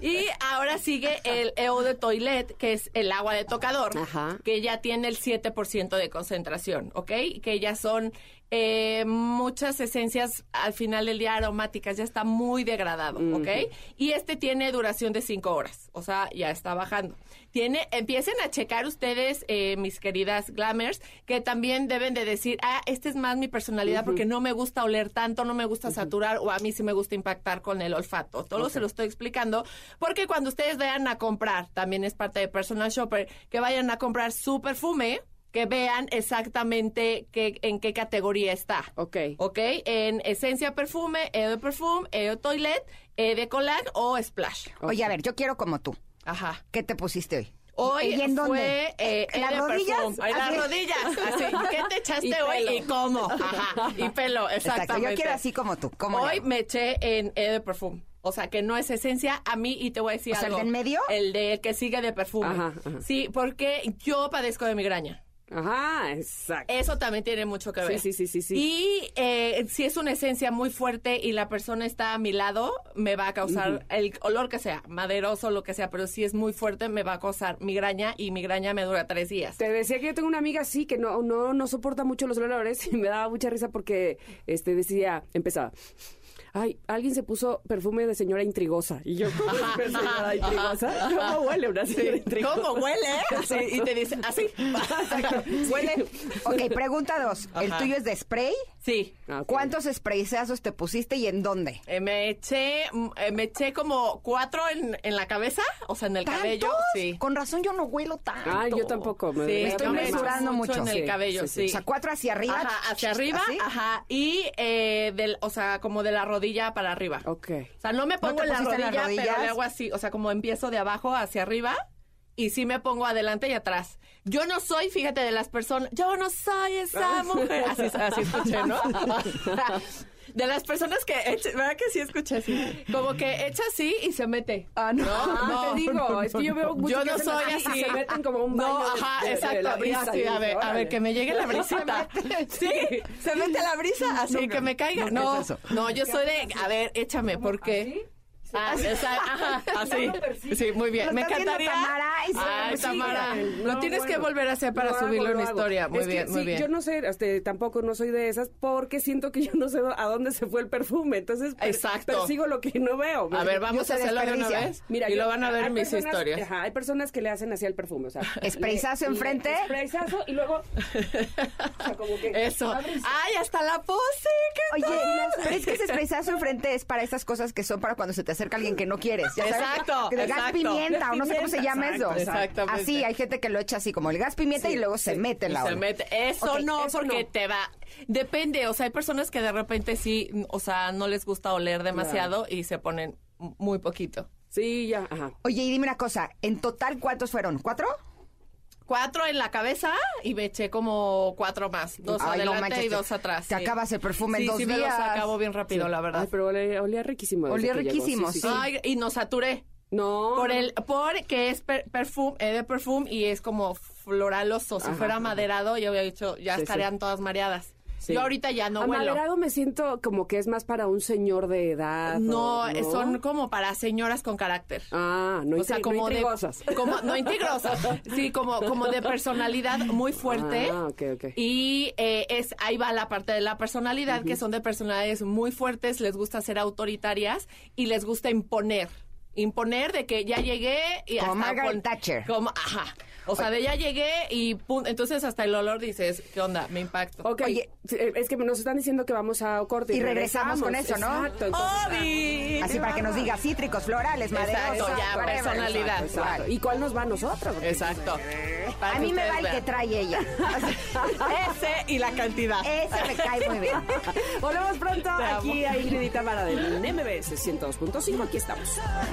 Y ahora sigue el EO de toilet, que es el agua de tocador, Ajá. que ya tiene el 7% de concentración, ¿ok? Que ya son eh, muchas esencias al final del día aromáticas, ya está muy degradado, ¿ok? Y este tiene duración de 5 horas, o sea, ya está bajando. Tiene, empiecen a checar ustedes, eh, mis queridas glamers, que también deben de decir, ah, este es más mi personalidad porque no me gusta oler tanto, no me gusta saturar o a mí sí me gusta impactar con el olfato. Todo se lo estoy explicando porque cuando ustedes vayan a comprar, también es parte de Personal Shopper, que vayan a comprar su perfume, que vean exactamente qué, en qué categoría está. Ok. ¿Ok? En esencia perfume, E de perfume, E de toilet, E de collage o splash. Oye, a ver, yo quiero como tú. Ajá. ¿Qué te pusiste hoy? Hoy ¿Y en dónde? fue eh, ¿En las E de rodillas? las rodillas. Así. ¿Qué te echaste Y hoy pelo. y cómo? Ajá. Y pelo, Exacto, exactamente. yo quiero así como tú. ¿Cómo Hoy me eché en E de perfume. O sea, que no es esencia a mí y te voy a decir O sea, ¿el algo. del medio? El de que sigue de perfume. Ajá, ajá. Sí, porque yo padezco de migraña. Ajá, exacto. Eso también tiene mucho que ver. Sí, sí, sí, sí, sí. Y eh, si es una esencia muy fuerte y la persona está a mi lado, me va a causar el olor que sea, maderoso, lo que sea, pero si es muy fuerte, me va a causar migraña y migraña me dura tres días. Te decía que yo tengo una amiga así que no, no, no soporta mucho los olores y me daba mucha risa porque este decía, empezaba. Ay, alguien se puso perfume de señora intrigosa. Y yo, ¿cómo es que señora intrigosa? ¿Cómo huele una señora intrigosa? ¿Cómo huele? Así, y te dice, así. Huele. Ok, pregunta dos. ¿El Ajá. tuyo es de spray? Sí. Ah, ok. ¿Cuántos sprayzazos te pusiste y en dónde? Eh, me eché, mm, eh, me eché como cuatro en, en la cabeza, o sea, en el cabello. Sí. Con razón yo no huelo tanto. Ay, yo tampoco. Me Sí, me estoy mesurando mucho. en el Sí, cabello, sí, sí. sí. O sea, cuatro hacia arriba. Ajá, hacia arriba, ¿Así? ajá, y eh, del, o sea, como de la rodilla para arriba. Ok. O sea, no me pongo en la en rodilla, las rodillas? pero le hago así, o sea, como empiezo de abajo hacia arriba y sí me pongo adelante y atrás. Yo no soy, fíjate, de las personas, yo no soy esa mujer. Así, así escuché, ¿no? De las personas que, echa- ¿verdad que sí escuché así? Como que echa así y se mete. Ah, no. Ah, te digo, es que yo veo muchos Yo que no hacen soy así así. y se meten como un baño No, ajá, de- de exacto. la brisa, a ver, a ver, que me llegue la brisita. Sí, se mete la brisa, así que me caiga. No, no, yo soy de, a ver, échame, porque... Ah, ajá, así. Sí, muy bien. Lo Me encantaría. Tamara y Ay, sigue. Tamara. Lo No, tienes que volver a hacer para hago, subirlo en historia. Muy Es que bien, muy sí, bien. Yo no sé, este, tampoco no soy de esas porque siento que yo no sé a dónde se fue el perfume. Entonces, per- Exacto. persigo lo que no veo. A ver, vamos a hacerlo de una vez. Mira, y yo- lo van a ver en mis personas- historias. Ajá, hay personas que le hacen así al perfume, o sea. Sprayzazo enfrente. Sprayzazo y luego. o sea, como que. Eso. Ay, hasta la pose. ¿qué Oye, es que ese sprayzazo enfrente es para estas cosas que son para cuando se te acerca alguien que no quieres. ¿ya sabes? Exacto, De gas pimienta, o no sé cómo se llama eso. exacto, exactamente. Así, hay gente que lo echa así como el gas pimienta y luego se mete en la se olla. mete. Eso no, eso porque no. te va. Depende, o sea, hay personas que de repente sí, o sea, no les gusta oler demasiado y se ponen muy poquito. Sí, ya, ajá. Oye, y dime una cosa, ¿en total cuántos fueron? ¿Cuatro? Cuatro en la cabeza y me eché como cuatro más. Dos Ay, no adelante manches, y dos atrás. te sí. acabas el perfume en Sí, dos sí me los días. acabo bien rápido, la verdad. Ay, pero olía, olía riquísimo. Olía riquísimo, sí. Ay, y nos saturé. No. Por el, porque es per- perfume, eh, de perfume y es como floraloso. Si Ajá, fuera ajá. maderado, yo había dicho, ya Sí, estarían sí. todas mareadas. Sí. Yo ahorita ya no. Amaderado me siento como que es más para un señor de edad. No, o- eh, son como para señoras con carácter. Ah, no, o sea, como no de intrigosas. como no intrigosas. Sí, como como de personalidad muy fuerte. Ah, ok, ok. Y eh, es ahí va la parte de la personalidad que son de personalidades muy fuertes, les gusta ser autoritarias y les gusta imponer. Imponer de que ya llegué y Como hasta Margaret Thatcher. Como, ajá. O sea, de ya llegué y pum, entonces hasta el olor dices, ¿qué onda? Me impacto. Ok, Oye. eh, es que nos están diciendo que vamos a corte. Y regresamos con eso, ¿no? Exacto. Así para que nos diga cítricos, florales, maderosos. Exacto, ya, personalidad. Exacto. ¿Y cuál nos va a nosotros? Exacto. Para A mí me va el que trae ella. Ese y la cantidad. Ese me cae muy bien. Volvemos pronto Te amo. aquí a Ingrid y Tamara del MBS 102.5. Aquí estamos.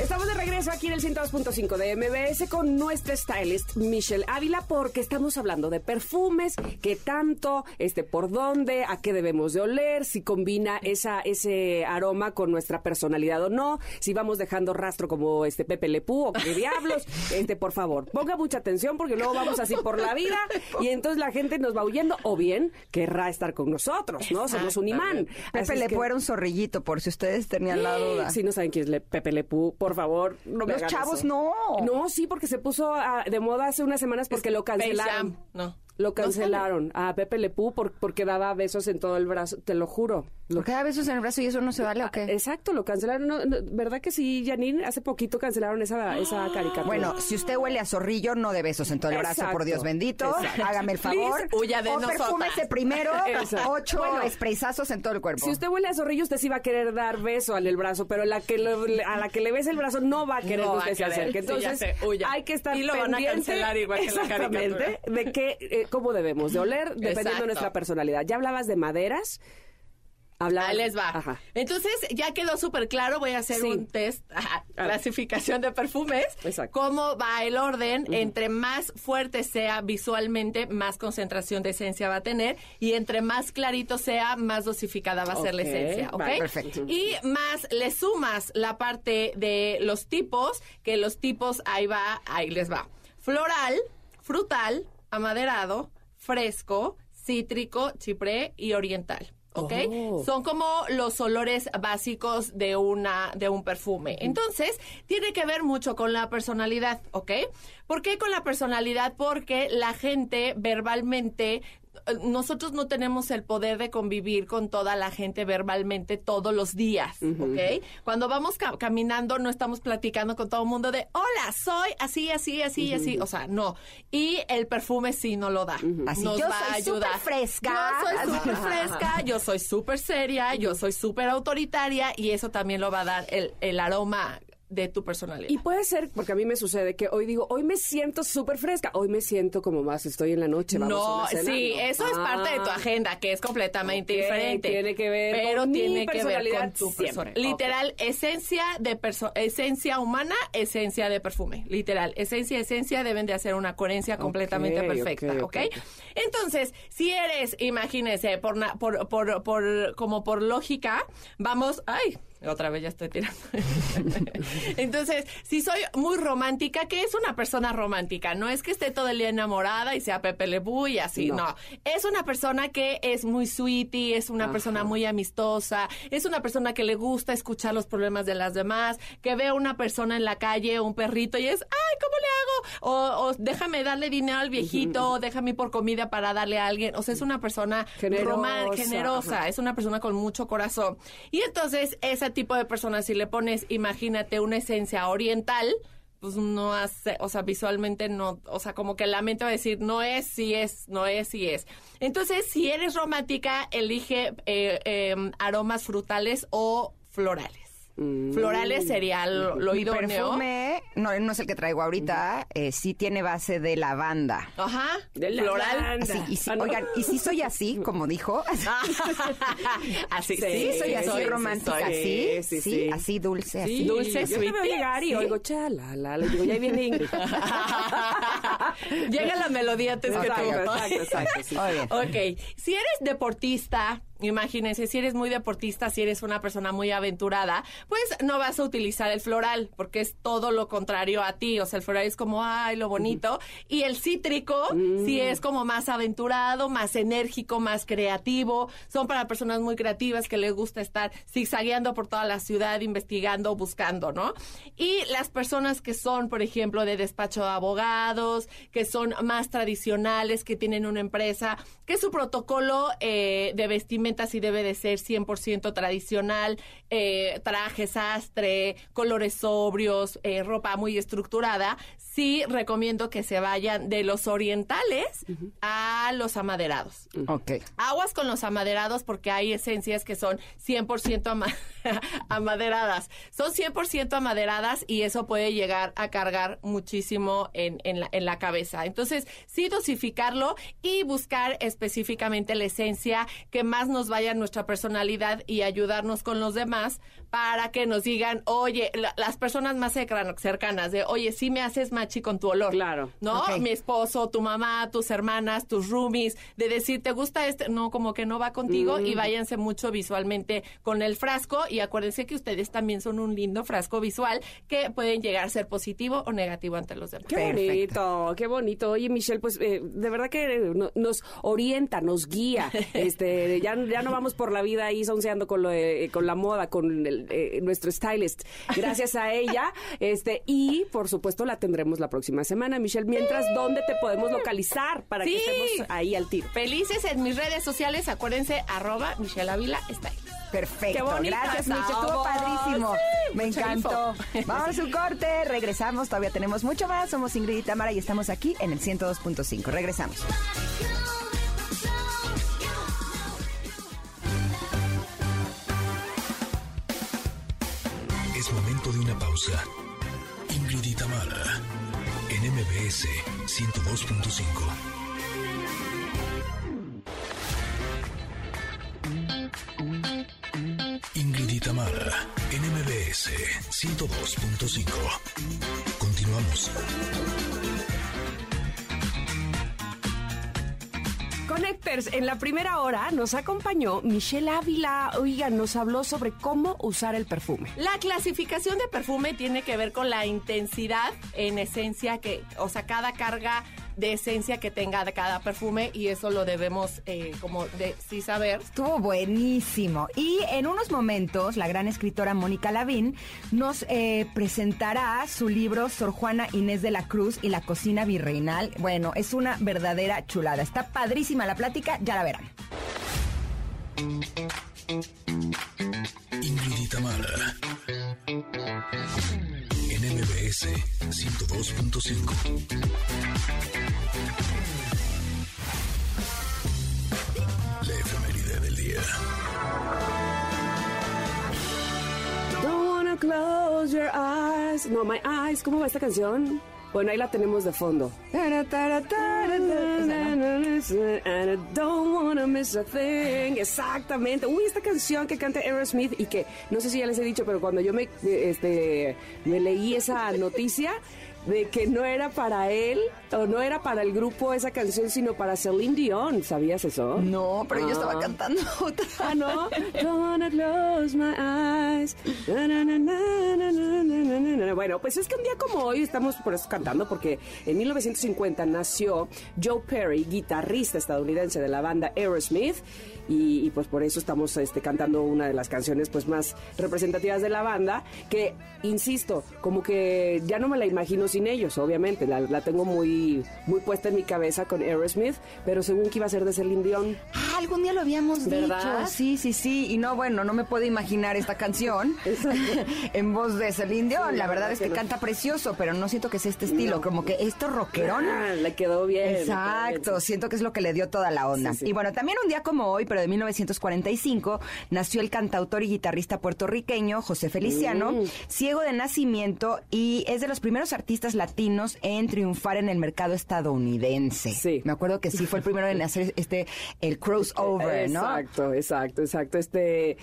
Estamos de regreso aquí en el 102.5 de MBS con nuestra stylist Michelle Ávila porque estamos hablando de perfumes, qué tanto, este, por dónde, a qué debemos de oler, si combina esa, ese aroma con nuestra personalidad o no, si vamos dejando rastro como este Pepe Lepú o qué diablos, este, por favor, ponga mucha atención porque luego vamos así por la vida y entonces la gente nos va huyendo o bien querrá estar con nosotros, ¿no? Somos un imán. Pepe es le que- era un zorrillito, por si ustedes tenían la duda. Si no saben quién es Le- Pepe Lepú, por favor, no me Los hagan chavos eso. no. No, sí, porque se puso ah, de moda hace unas semanas porque lo cancelaron. Jam, no. Lo cancelaron a Pepe Lepú por, porque daba besos en todo el brazo, te lo juro. Lo- ¿Por qué da besos en el brazo y eso no se vale o qué? Exacto, lo cancelaron. No, no, ¿Verdad que sí, Janine? Hace poquito cancelaron esa, esa caricatura. Bueno, si usted huele a zorrillo, no de besos en todo el brazo, por Dios bendito. exacto. Hágame el favor. Please, huya de o nosotras. perfúmese primero Exacto. ocho Bueno. sprayzazos en todo el cuerpo. Si usted huele a zorrillo, usted sí va a querer dar beso al el brazo, pero la que lo- a la que le bese el brazo no va a querer No que usted se. Sí, Entonces, sé, huya. hay que estar Y lo van a pendiente, cancelar igual que la exactamente, caricatura. de qué, eh, cómo debemos de oler, dependiendo Exacto. de nuestra personalidad. Ya hablabas de maderas. Ahí les va. Ajá. Entonces, ya quedó súper claro, voy a hacer Sí. un test, ajá, clasificación de perfumes. Exacto. Cómo va el orden, entre más fuerte sea visualmente, más concentración de esencia va a tener, y entre más clarito sea, más dosificada va a ser la esencia, ¿ok? vale, perfecto. Y más le sumas la parte de los tipos, que los tipos, ahí va, ahí les va. floral, frutal, amaderado, fresco, cítrico, chipré y oriental. ¿Ok? Oh. Son como los olores básicos de una de un perfume. Entonces, tiene que ver mucho con la personalidad, ¿ok? ¿Por qué con la personalidad? Porque la gente verbalmente nosotros no tenemos el poder de convivir con toda la gente verbalmente todos los días, ¿ok? Cuando vamos ca- caminando no estamos platicando con todo el mundo de, hola, soy así, así, así, así. O sea, no. Y el perfume sí no lo da. Así, Nos yo va a soy ayudar. súper fresca. Yo soy súper fresca, yo soy súper seria, yo soy súper autoritaria y eso también lo va a dar el, el aroma de tu personalidad. Y puede ser, porque a mí me sucede que hoy digo, hoy me siento súper fresca, hoy me siento como más, estoy en la noche, vamos a No, cena. sí, No. eso es parte de tu Ah. agenda, que es completamente diferente. tiene que ver pero con mi tiene que ver personalidad con tu personalidad. Literal, esencia de perso esencia humana, esencia de perfume. Literal, esencia, esencia deben de hacer una coherencia completamente perfecta, ok. Entonces, si eres, imagínense, por, na- por, por, por, como por lógica, vamos, ay, otra vez ya estoy tirando. Entonces, si soy muy romántica, ¿qué es una persona romántica? No es que esté todo el día enamorada y sea Pepe Lebu y así, No. no. Es una persona que es muy sweetie, es una Ajá. persona muy amistosa, es una persona que le gusta escuchar los problemas de las demás, que ve a una persona en la calle, un perrito y es, ay, ¿cómo le hago? O, o déjame darle dinero al viejito, o déjame ir por comida para darle a alguien. O sea, es una persona Generosa, generosa, es una persona con mucho corazón. Y entonces, tipo de personas, si le pones, imagínate, una esencia oriental, pues no hace, o sea, visualmente no, o sea, como que la mente va a decir, no es, sí es, no es, sí es. Entonces, si eres romántica, elige eh, eh, aromas frutales o florales. Mm. Florales sería lo, lo Mi idóneo. perfume, no, no es el que traigo ahorita, eh, sí tiene base de lavanda. Ajá, De floral. lavanda. Así, y si, Ah, no. Oigan, y si soy así, como dijo, así, Sí, sí, soy así soy, romántica, soy. sí, sí, sí, sí. así dulce, así. Sí, Dulce, yo te veo llegar y Sí. oigo, chala, la, le digo, ya viene Ingrid. Llega la melodía antes que Exacto, tú. exacto, exacto, sí. Muy bien. Ok, si eres deportista, imagínense, si eres muy deportista, si eres una persona muy aventurada, pues no vas a utilizar el floral, porque es todo lo contrario a ti. O sea, el floral es como, ay, lo bonito. Y el cítrico, si es como más aventurado, más enérgico, más creativo. Son para personas muy creativas que les gusta estar zigzagueando por toda la ciudad, investigando, buscando, ¿no? Y las personas que son, por ejemplo, de despacho de abogados, que son más tradicionales, que tienen una empresa, que su protocolo eh, de vestimenta sí debe de ser 100% tradicional, eh, traje sastre, colores sobrios, eh, ropa muy estructurada, sí recomiendo que se vayan de los orientales a los amaderados. Ok. Aguas con los amaderados porque hay esencias que son 100% ama- amaderadas. Son 100% amaderadas y eso puede llegar a cargar muchísimo en, en la, en la cabeza. Entonces, sí dosificarlo y buscar específicamente la esencia que más nos vaya a nuestra personalidad y ayudarnos con los demás para que nos digan, oye, la- las personas más cercan- cercanas de, oye, sí me haces machi con tu olor. Claro. ¿No? Mi esposo, tu mamá, tus hermanas, tus roomies, de decir, ¿te gusta este? No, como que no va contigo y váyanse mucho visualmente con el frasco y acuérdense que ustedes también son un lindo frasco visual que pueden llegar a ser positivo o negativo ante los demás. Qué Perfecto. bonito, qué bonito. Oye, Michelle, pues eh, de verdad que no- nos orienta, nos guía. Este, ya, ya no vamos por la vida ahí sonceando con, lo de- con la moda, con el, eh, nuestro stylist. Gracias a ella. Este, y por supuesto la tendremos la próxima semana. Michelle, mientras, ¿dónde te podemos localizar para que estemos ahí al tiro? Felices en mis redes sociales, acuérdense, arroba Michelle Ávila Style. Perfecto. Qué bonita Gracias, Miche. Estuvo estamos. padrísimo. Sí, Me encantó. info. Vamos a un corte. Regresamos. Todavía tenemos mucho más. Somos Ingrid y Tamara y estamos aquí en el 102.5. Regresamos. De una pausa. Ingrid y en MBS 102.5. Ingrid y en MBS 102.5. Continuamos. Whispers, en la primera hora nos acompañó Michelle Ávila. Oiga, nos habló sobre cómo usar el perfume. La clasificación de perfume tiene que ver con la intensidad en esencia que, o sea, cada carga de esencia que tenga de cada perfume y eso lo debemos eh, como de sí saber. Estuvo buenísimo. Y en unos momentos, la gran escritora Mónica Lavín nos eh, presentará su libro Sor Juana Inés de la Cruz y la cocina virreinal. Bueno, es una verdadera chulada. Está padrísima la plática, ya la verán. Ingrid Tamara. En MBS 102.5. La efeméride del día. Don't wanna close your eyes. No, my eyes. ¿Cómo va esta canción? Bueno, ahí la tenemos de fondo. And I don't wanna miss a thing. Exactamente. Uy, esta canción que canta Aerosmith y que no sé si ya les he dicho, pero cuando yo me, este, me leí esa noticia de que no era para él o no era para el grupo esa canción, sino para Celine Dion. ¿Sabías eso? No, pero yo estaba ah. cantando otra. Ah, no. Gonna close my eyes. Bueno, pues es que un día como hoy estamos por eso cantando porque en 1950 nació Joe Perry, guitarrista estadounidense de la banda Aerosmith y, y, pues por eso estamos este, cantando una de las canciones pues más representativas de la banda que insisto como que ya no me la imagino sin ellos obviamente la, la tengo muy muy puesta en mi cabeza con Aerosmith pero según que iba a ser de Celine Dion Ah, algún día lo habíamos ¿Verdad? dicho. Sí, sí, sí. Y no, bueno, no me puedo imaginar esta canción en voz de Celine Dion. Sí, la verdad es que que no. canta precioso, pero no siento que sea este estilo. No. Como que esto rockerón. Ah, le quedó bien. quedó Exacto, bien, siento que es lo que le dio toda la onda. Sí, sí. Y bueno, también un día como hoy, pero de 1945, nació el cantautor y guitarrista puertorriqueño José Feliciano, Mm. ciego de nacimiento y es de los primeros artistas latinos en triunfar en el mercado estadounidense. Sí. Me acuerdo que sí fue el primero en hacer este el crossover, ¿no? Exacto, exacto, exacto. Este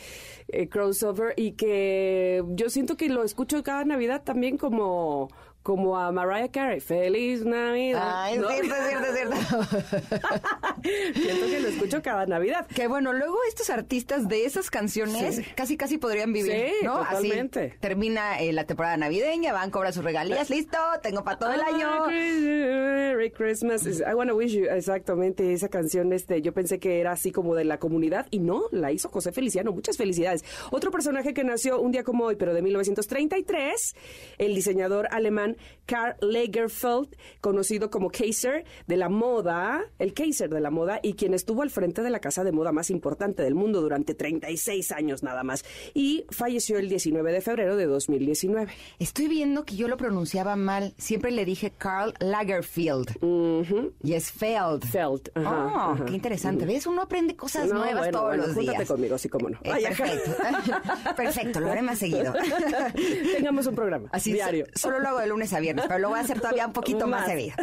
eh, crossover y que yo siento que lo escucho cada Navidad también como como a Mariah Carey. Feliz Navidad. Ay, es ¿no? cierto, es cierto, es cierto. siento que lo escucho cada Navidad. Que bueno, luego estos artistas de esas canciones Sí. casi casi podrían vivir, Sí, ¿no? totalmente. Así termina eh, la temporada navideña, van, cobran sus regalías, listo, tengo para todo el año. Merry Christmas. I wanna wish you. Exactamente, esa canción, este, yo pensé que era así como de la comunidad y no, la hizo José Feliciano. Muchas felicidades. Otro personaje que nació un día como hoy, pero de 1933, el diseñador alemán Karl Lagerfeld, conocido como Kaiser de la moda, el Kaiser de la moda y quien estuvo al frente de la casa de moda más importante del mundo durante 36 años nada más y falleció el 19 de febrero de 2019. Estoy viendo que yo lo pronunciaba mal. Siempre le dije Karl Lagerfeld. Y es Feld. Ajá, oh, ajá. qué interesante. ¿Ves? Uno aprende cosas No, nuevas bueno, todos bueno, los júntate días. conmigo, sí, cómo no. Eh, Ay, perfecto. perfecto, lo haré más seguido. Tengamos un programa Así diario. so- solo lo hago de lunes a viernes, pero lo voy a hacer todavía un poquito más, Más. seguido.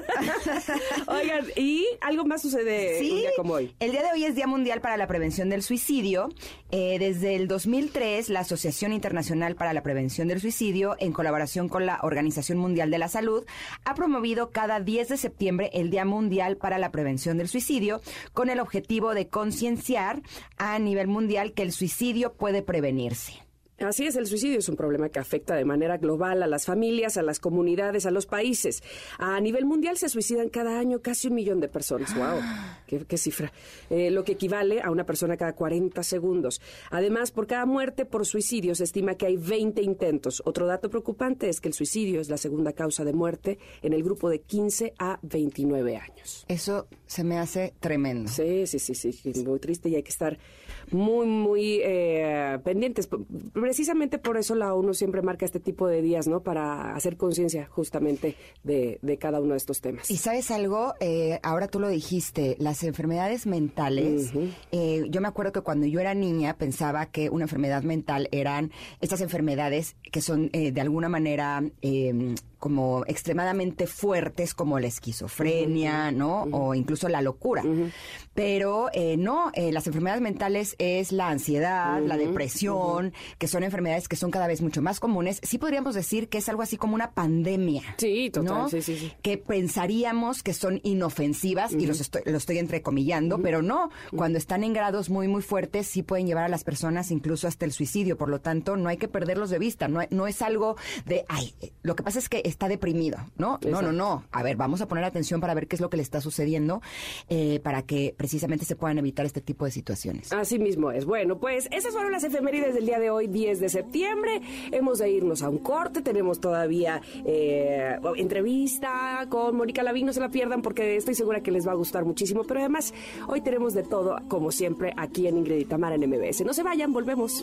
Oigan, y algo más sucede un día como hoy. El día de hoy es Día Mundial para la Prevención del Suicidio. Eh, desde el 2003, la Asociación Internacional para la Prevención del Suicidio, en colaboración con la Organización Mundial de la Salud, ha promovido cada 10 de septiembre el Día Mundial para la Prevención del Suicidio, con el objetivo de concienciar a nivel mundial que el suicidio puede prevenirse. Así es, el suicidio es un problema que afecta de manera global a las familias, a las comunidades, a los países. A nivel mundial se suicidan cada año casi un millón de personas. ¡Wow! ¡Qué, qué cifra! Eh, lo que equivale a una persona cada 40 segundos. Además, por cada muerte por suicidio se estima que hay 20 intentos. Otro dato preocupante es que el suicidio es la segunda causa de muerte en el grupo de 15 a 29 años. Eso se me hace tremendo. Sí, sí, sí, sí, muy triste y hay que estar muy, muy eh, pendientes. Precisamente por eso la ONU siempre marca este tipo de días, ¿no? Para hacer conciencia justamente de, de cada uno de estos temas. Y sabes algo, Eh, ahora tú lo dijiste, las enfermedades mentales, eh, yo me acuerdo que cuando yo era niña pensaba que una enfermedad mental eran estas enfermedades que son eh, de alguna manera eh, como extremadamente fuertes como la esquizofrenia, ¿no? O incluso la locura. Pero eh, no, eh, las enfermedades mentales es la ansiedad, la depresión, que son enfermedades que son cada vez mucho más comunes. Sí podríamos decir que es algo así como una pandemia. Sí, total, ¿no? sí, sí, sí. Que pensaríamos que son inofensivas, y los estoy, lo estoy entrecomillando, pero no. Cuando están en grados muy, muy fuertes, sí pueden llevar a las personas incluso hasta el suicidio. Por lo tanto, no hay que perderlos de vista. No, no es algo de, ay, eh, lo que pasa es que está deprimido, ¿no? No, no, no. A ver, vamos a poner atención para ver qué es lo que le está sucediendo, eh, para que precisamente se puedan evitar este tipo de situaciones. Así mismo es. Bueno, pues esas fueron las efemérides del día de hoy, 10 de septiembre. Hemos de irnos a un corte. Tenemos todavía eh, entrevista con Mónica Lavín. No se la pierdan porque estoy segura que les va a gustar muchísimo. Pero además, hoy tenemos de todo, como siempre, aquí en Ingrid y Tamara en MBS. No se vayan, volvemos.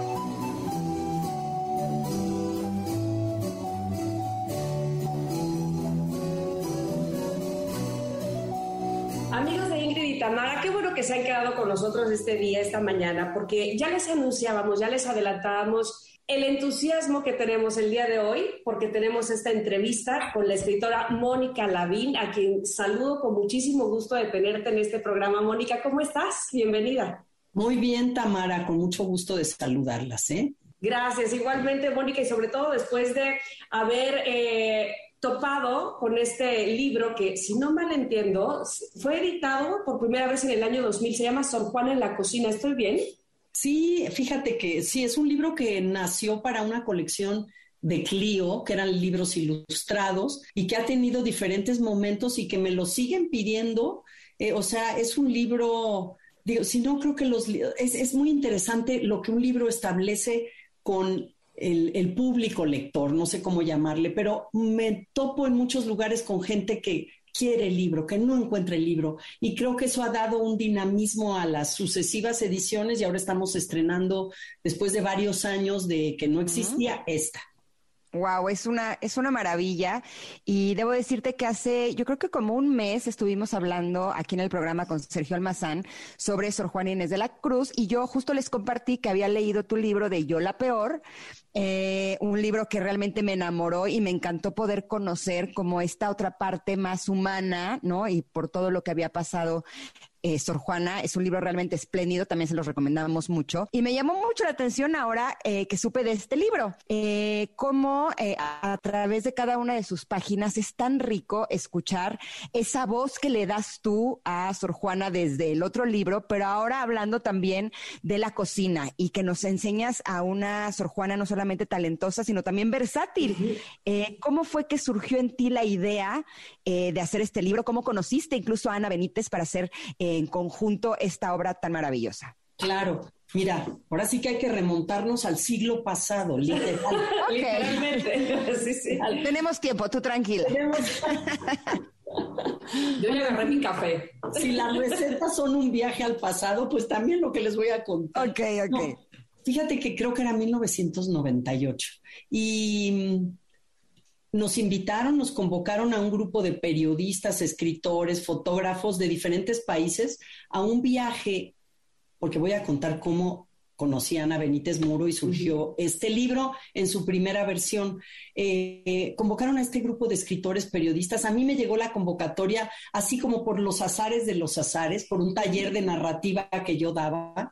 Qué bueno que se han quedado con nosotros este día, esta mañana, porque ya les anunciábamos, ya les adelantábamos el entusiasmo que tenemos el día de hoy, porque tenemos esta entrevista con la escritora Mónica Lavín, a quien saludo con muchísimo gusto de tenerte en este programa. Mónica, ¿cómo estás? Bienvenida. Muy bien, Tamara, con mucho gusto de saludarlas, ¿eh? Gracias, igualmente, Mónica, y sobre todo después de haber eh, topado con este libro que, si no mal entiendo, fue editado por primera vez en el año 2000, se llama Sor Juana en la cocina, ¿estoy bien? Sí, fíjate que sí, es un libro que nació para una colección de Clio, que eran libros ilustrados, y que ha tenido diferentes momentos y que me lo siguen pidiendo. Eh, o sea, es un libro, digo, si no creo que los... Es, es muy interesante lo que un libro establece con el, el público lector, no sé cómo llamarle, pero me topo en muchos lugares con gente que quiere el libro, que no encuentra el libro. Y creo que eso ha dado un dinamismo a las sucesivas ediciones y ahora estamos estrenando, después de varios años de que no existía, esta. Wow, es una, es una maravilla. Y debo decirte que hace, yo creo que como un mes estuvimos hablando aquí en el programa con Sergio Almazán sobre Sor Juana Inés de la Cruz y yo justo les compartí que había leído tu libro de Yo la Peor, eh, un libro que realmente me enamoró y me encantó poder conocer como esta otra parte más humana, ¿no? Y por todo lo que había pasado eh, Sor Juana. Es un libro realmente espléndido, también se los recomendamos mucho. Y me llamó mucho la atención ahora eh, que supe de este libro, eh, cómo a, a través de cada una de sus páginas es tan rico escuchar esa voz que le das tú a Sor Juana desde el otro libro, pero ahora hablando también de la cocina y que nos enseñas a una Sor Juana no solamente talentosa, sino también versátil. ¿Cómo fue que surgió en ti la idea de hacer este libro? ¿Cómo conociste incluso a Ana Benítez para hacer eh, en conjunto esta obra tan maravillosa? Claro, mira, ahora sí que hay que remontarnos al siglo pasado, literal. Literalmente. sí, sí. Tenemos tiempo, tú tranquila. Yo ya agarré mi café. Si las recetas son un viaje al pasado, pues también lo que les voy a contar. Ok, ok. No, fíjate que creo que era 1998 y mm, nos invitaron, nos convocaron a un grupo de periodistas, escritores, fotógrafos de diferentes países a un viaje, porque voy a contar cómo conocí a Ana Benítez Muro y surgió este libro en su primera versión. Eh, convocaron a este grupo de escritores, periodistas. A mí me llegó la convocatoria así como por los azares de los azares, por un taller de narrativa que yo daba,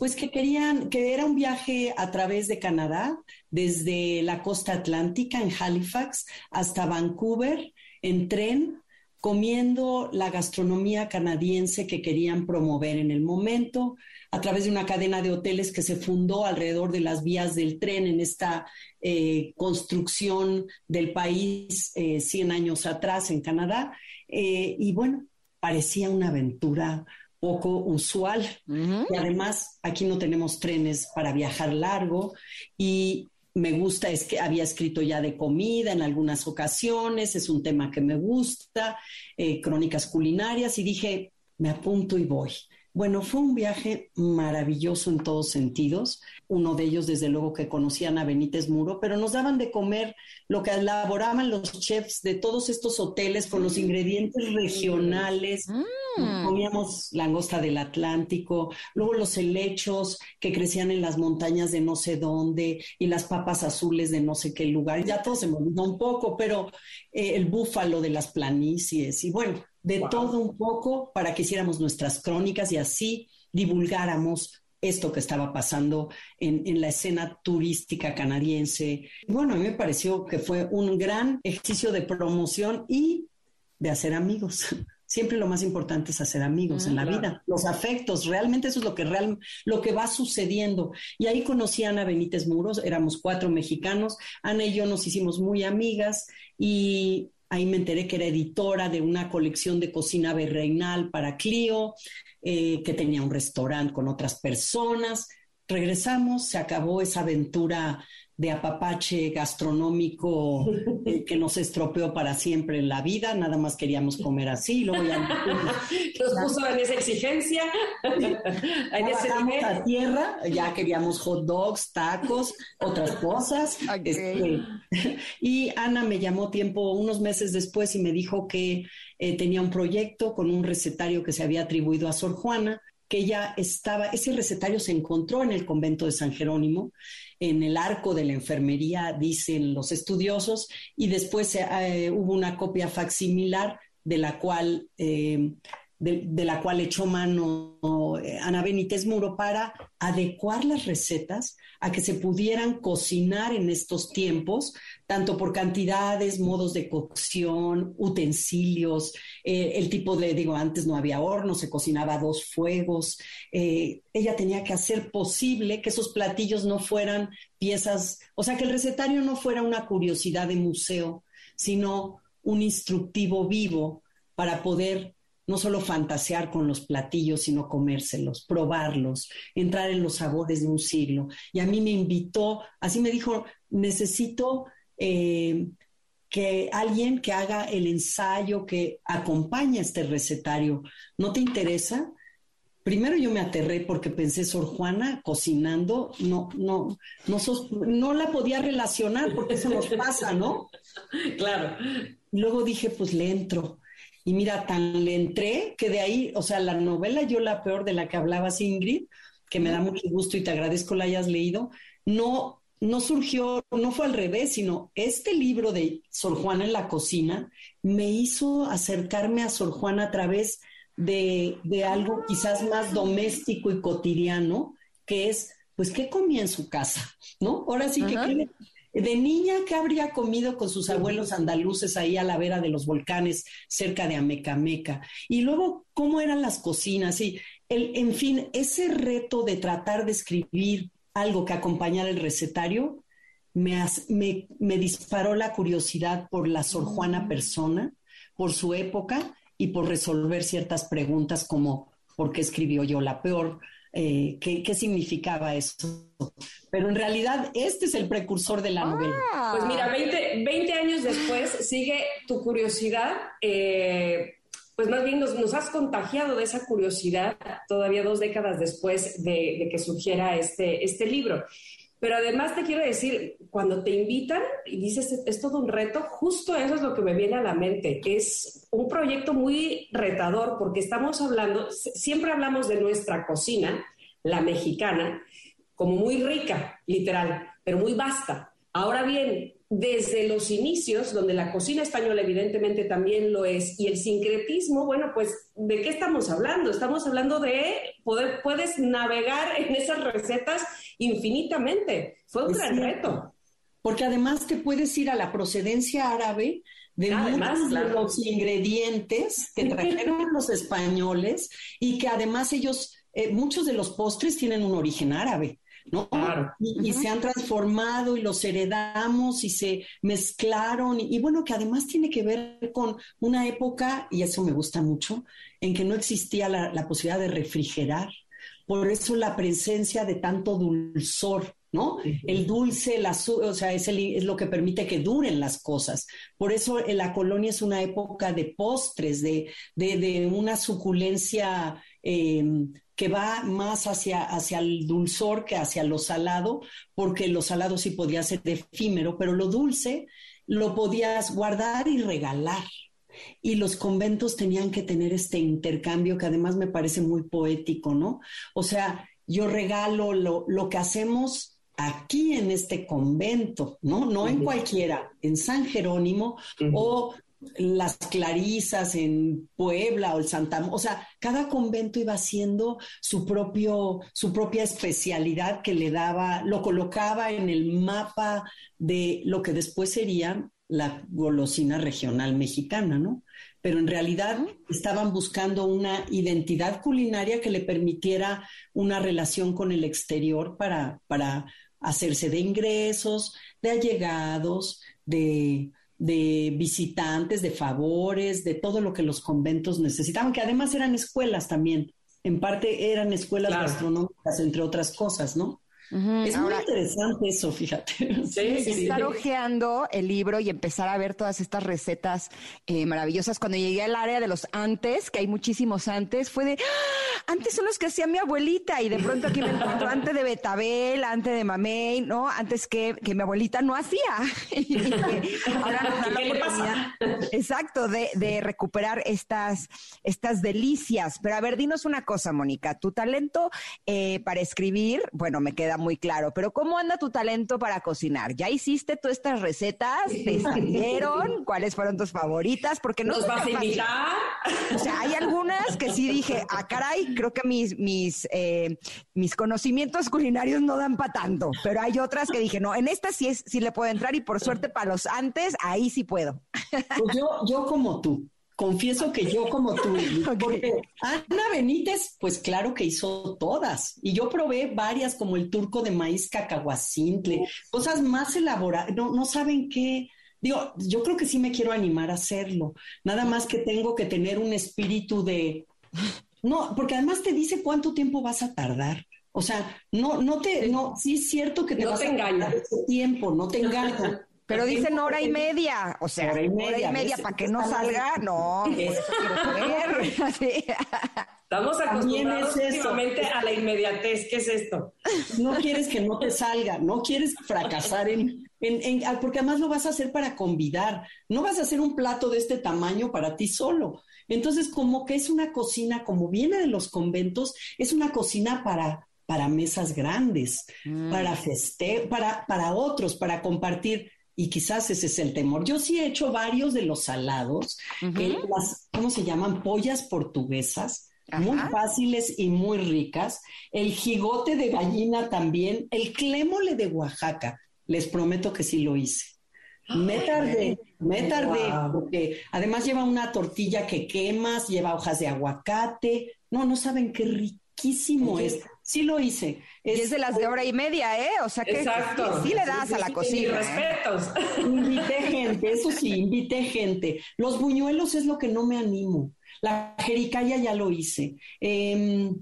pues que querían, que era un viaje a través de Canadá, desde la costa atlántica en Halifax hasta Vancouver, en tren, comiendo la gastronomía canadiense que querían promover en el momento, a través de una cadena de hoteles que se fundó alrededor de las vías del tren en esta eh, construcción del país eh, 100 años atrás en Canadá. Eh, y bueno, parecía una aventura poco usual. Y además, aquí no tenemos trenes para viajar largo y me gusta, es que había escrito ya de comida en algunas ocasiones, es un tema que me gusta, eh, crónicas culinarias, y dije, me apunto y voy. Bueno, fue un viaje maravilloso en todos sentidos. Uno de ellos, desde luego, que conocían a Benítez Muro, pero nos daban de comer lo que elaboraban los chefs de todos estos hoteles con los ingredientes regionales. Comíamos langosta del Atlántico, luego los helechos que crecían en las montañas de no sé dónde y las papas azules de no sé qué lugar. Ya todo se me olvidó un poco, pero eh, el búfalo de las planicies y bueno, de todo un poco para que hiciéramos nuestras crónicas y así divulgáramos esto que estaba pasando en, en, la escena turística canadiense. Bueno, a mí me pareció que fue un gran ejercicio de promoción y de hacer amigos. Siempre lo más importante es hacer amigos en la vida, los afectos, realmente eso es lo que, real, lo que va sucediendo. Y ahí conocí a Ana Benítez Muros, éramos cuatro mexicanos, Ana y yo nos hicimos muy amigas y Ahí me enteré que era editora de una colección de cocina virreinal para Clio, eh, que tenía un restaurante con otras personas. Regresamos, se acabó esa aventura de apapache gastronómico eh, que nos estropeó para siempre en la vida, nada más queríamos comer así, luego ya nos puso en esa exigencia, en ese nivel. a tierra, ya queríamos hot dogs, tacos, otras cosas. Este, y Ana me llamó tiempo, unos meses después, y me dijo que eh, tenía un proyecto con un recetario que se había atribuido a Sor Juana, que ya estaba, ese recetario se encontró en el convento de San Jerónimo, en el arco de la enfermería, dicen los estudiosos, y después eh, hubo una copia facsimilar de la cual eh, de, la cual echó mano eh, Ana Benítez Muro para adecuar las recetas a que se pudieran cocinar en estos tiempos, tanto por cantidades, modos de cocción, utensilios, eh, el tipo de, digo, antes no había horno, se cocinaba a dos fuegos. Eh, ella tenía que hacer posible que esos platillos no fueran piezas, o sea, que el recetario no fuera una curiosidad de museo, sino un instructivo vivo para poder no solo fantasear con los platillos, sino comérselos, probarlos, entrar en los sabores de un siglo. Y a mí me invitó, así me dijo, necesito eh, que alguien que haga el ensayo, que acompañe este recetario. ¿No te interesa? Primero yo me aterré porque pensé, Sor Juana cocinando, no, no, no, no la podía relacionar porque eso nos pasa, ¿no? Claro. Luego dije, pues le entro. Y mira, tan le entré que de ahí, o sea, la novela Yo la peor de la que hablabas, Ingrid, que me da mucho gusto y te agradezco la hayas leído, no, no surgió, no fue al revés, sino este libro de Sor Juana en la cocina me hizo acercarme a Sor Juana a través de, de algo quizás más doméstico y cotidiano, que es, pues, ¿qué comía en su casa? ¿No? Ahora sí que, de niña, ¿qué habría comido con sus abuelos andaluces ahí a la vera de los volcanes cerca de Amecameca? Y luego, ¿cómo eran las cocinas? Y el, en fin, ese reto de tratar de escribir algo que acompañara el recetario me, me, me disparó la curiosidad por la Sor Juana persona, por su época y por resolver ciertas preguntas como ¿por qué escribió yo la peor? Eh, qué, qué, significaba eso. Pero en realidad este es el precursor de la novela. Pues mira, 20, 20, años después sigue tu curiosidad. Eh, pues más bien nos, has contagiado de esa curiosidad todavía dos décadas después de, de que surgiera este, este libro. Pero además te quiero decir, cuando te invitan y dices, es todo un reto, justo eso es lo que me viene a la mente. Es un proyecto muy retador porque estamos hablando, siempre hablamos de nuestra cocina, la mexicana, como muy rica, literal, pero muy vasta. Ahora bien, desde los inicios, donde la cocina española evidentemente también lo es, y el sincretismo, bueno, pues, ¿de qué estamos hablando? Estamos hablando de poder, puedes navegar en esas recetas infinitamente. Fue un gran reto. Porque además te puedes ir a la procedencia árabe de muchos de los ingredientes que trajeron los españoles y que además ellos, eh, muchos de los postres tienen un origen árabe. ¿No? Y, se han transformado y los heredamos y se mezclaron y, bueno, que además tiene que ver con una época, y eso me gusta mucho, en que no existía la, la posibilidad de refrigerar. Por eso la presencia de tanto dulzor ¿no? El dulce, el azu- o sea, es, el- es lo que permite que duren las cosas. Por eso eh, la colonia es una época de postres, de, de, de una suculencia eh, que va más hacia, hacia el dulzor que hacia lo salado, porque lo salado sí podía ser efímero, pero lo dulce lo podías guardar y regalar. Y los conventos tenían que tener este intercambio que además me parece muy poético, ¿no? O sea, yo regalo lo, lo que hacemos aquí en este convento, ¿no? No en cualquiera, en San Jerónimo o las Clarisas en Puebla o el Santa, o sea, cada convento iba haciendo su propio, su propia especialidad que le daba, lo colocaba en el mapa de lo que después sería la golosina regional mexicana, ¿no? Pero en realidad estaban buscando una identidad culinaria que le permitiera una relación con el exterior para, para hacerse de ingresos, de allegados, de, de visitantes, de favores, de todo lo que los conventos necesitaban, que además eran escuelas también. En parte eran escuelas Claro. gastronómicas, entre otras cosas, ¿no? Es muy interesante eso, fíjate. Sí, sí, sí. estar hojeando el libro y empezar a ver todas estas recetas eh, maravillosas. Cuando llegué al área de los antes, que hay muchísimos antes, fue de, ¡Ah! antes son los que hacía mi abuelita y de pronto aquí me encuentro antes de betabel, antes de mamey, ¿no? Antes que, que mi abuelita no hacía. Ahora nos dan la oportunidad, exacto, de, de recuperar estas, estas delicias. Pero a ver, dinos una cosa, Mónica, tu talento eh, para escribir, bueno, me queda muy claro, pero ¿cómo anda tu talento para cocinar? ¿Ya hiciste tú estas recetas? ¿Te salieron? ¿Cuáles fueron tus favoritas? Porque no ¿Nos vas a invitar? O sea, hay algunas que sí dije, ah, caray, creo que mis, mis, eh, mis conocimientos culinarios no dan para tanto, pero hay otras que dije, no, en esta sí, es, sí le puedo entrar y por suerte para los antes, ahí sí puedo. Pues yo, yo como tú. Confieso que yo como tú, porque Ana Benítez, pues claro que hizo todas. Y yo probé varias, como el turco de maíz cacahuacintle, cosas más elaboradas. No, no saben qué. Digo, yo creo que sí me quiero animar a hacerlo. Nada más que tengo que tener un espíritu de. No, porque además te dice cuánto tiempo vas a tardar. O sea, no, no te, no, sí es cierto que te No vas te a engaña. tardar ese tiempo, no te engaña. Pero dicen hora y media, o sea, Hora y media, para que no salga, no, por eso quiero ver. Sí. Estamos acostumbrados es últimamente a la inmediatez. ¿Qué es esto? no quieres que no te salga, no quieres fracasar en, en- en- ah, porque además lo vas a hacer para convidar, no vas a hacer un plato de este tamaño para ti solo. Entonces, como que es una cocina, como viene de los conventos, es una cocina para, para mesas grandes, para feste para, para otros, para compartir. Y quizás ese es el temor. Yo sí he hecho varios de los salados, eh, las, ¿cómo se llaman? Pollas portuguesas, muy fáciles y muy ricas. El jigote de gallina también. El clémole de Oaxaca. Les prometo que sí lo hice. Me tardé, me tardé, Wow. porque además lleva una tortilla que quemas, lleva hojas de aguacate. No, no saben qué riquísimo es. Sí lo hice. Y es de las de hora y media, ¿eh? O sea que, Exacto. que sí le das a la cocina. ¿eh? respetos. Invité gente, eso sí, invité gente. Los buñuelos es lo que no me animo. La jericaya ya lo hice. Em,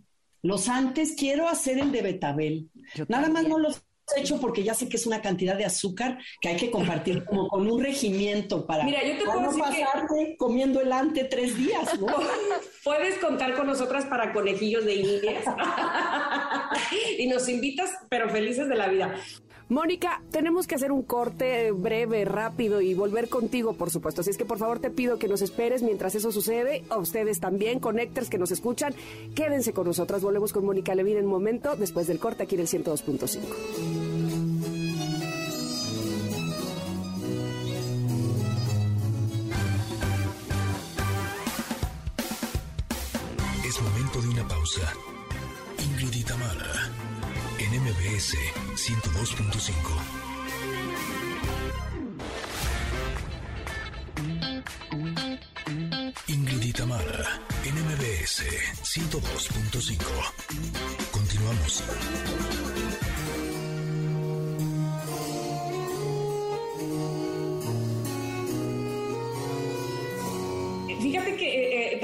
los antes quiero hacer el de betabel. Yo Nada más no los hecho porque ya sé que es una cantidad de azúcar que hay que compartir como con un regimiento para, Mira, yo te puedo no decir que- pasarte comiendo el ante tres días, ¿no? Puedes contar con nosotras para conejillos de indias. y nos invitas, pero felices de la vida. Mónica, tenemos que hacer un corte breve, rápido y volver contigo, por supuesto. Así es que por favor te pido que nos esperes mientras eso sucede. A ustedes también, connectors que nos escuchan, quédense con nosotras. Volvemos con Mónica Levin en un momento, después del corte aquí en el 102.5. Es momento de una pausa. MBS 102.5. Ingrid y Tamara, en MBS 102.5. Continuamos.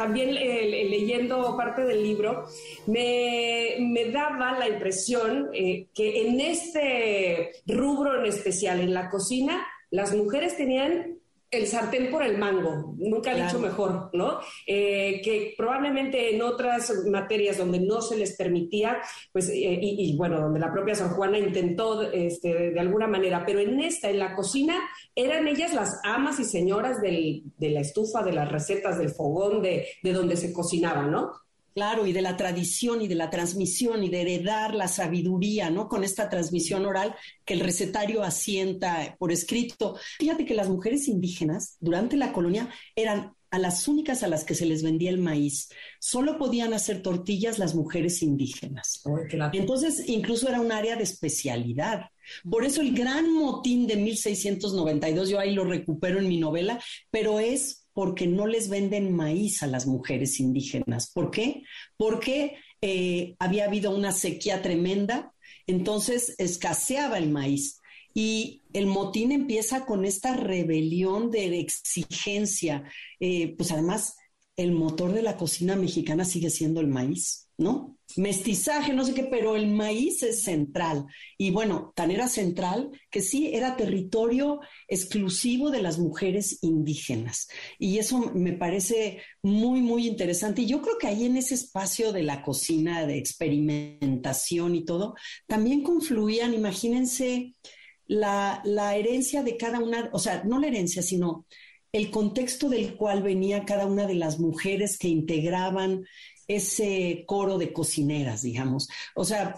También eh, leyendo parte del libro, me, daba la impresión eh, que en este rubro en especial, en la cocina, las mujeres tenían el sartén por el mango, nunca he dicho mejor, ¿no? Eh, que probablemente en otras materias donde no se les permitía, pues, eh, y, bueno, donde la propia Sor Juana intentó este, de alguna manera, pero en esta, en la cocina, eran ellas las amas y señoras del, de la estufa, de las recetas, del fogón, de, de donde se cocinaba, ¿no? Claro, y de la tradición y de la transmisión y de heredar la sabiduría, ¿no? Con esta transmisión oral que el recetario asienta por escrito. Fíjate que las mujeres indígenas durante la colonia eran a las únicas a las que se les vendía el maíz. Solo podían hacer tortillas las mujeres indígenas. Entonces, incluso era un área de especialidad. Por eso el gran motín de 1692, yo ahí lo recupero en mi novela, pero es porque no les venden maíz a las mujeres indígenas. ¿Por qué? Porque eh, había habido una sequía tremenda, entonces escaseaba el maíz. Y el motín empieza con esta rebelión de exigencia. Eh, pues además, el motor de la cocina mexicana sigue siendo el maíz, ¿no? Mestizaje, no sé qué, pero el maíz es central. Y bueno, tan era central que sí era territorio exclusivo de las mujeres indígenas. Y eso me parece muy, muy interesante. Y yo creo que ahí en ese espacio de la cocina, de experimentación y todo, también confluían, imagínense, la, la herencia de cada una, o sea, no la herencia, sino el contexto del cual venía cada una de las mujeres que integraban ese coro de cocineras, digamos. O sea,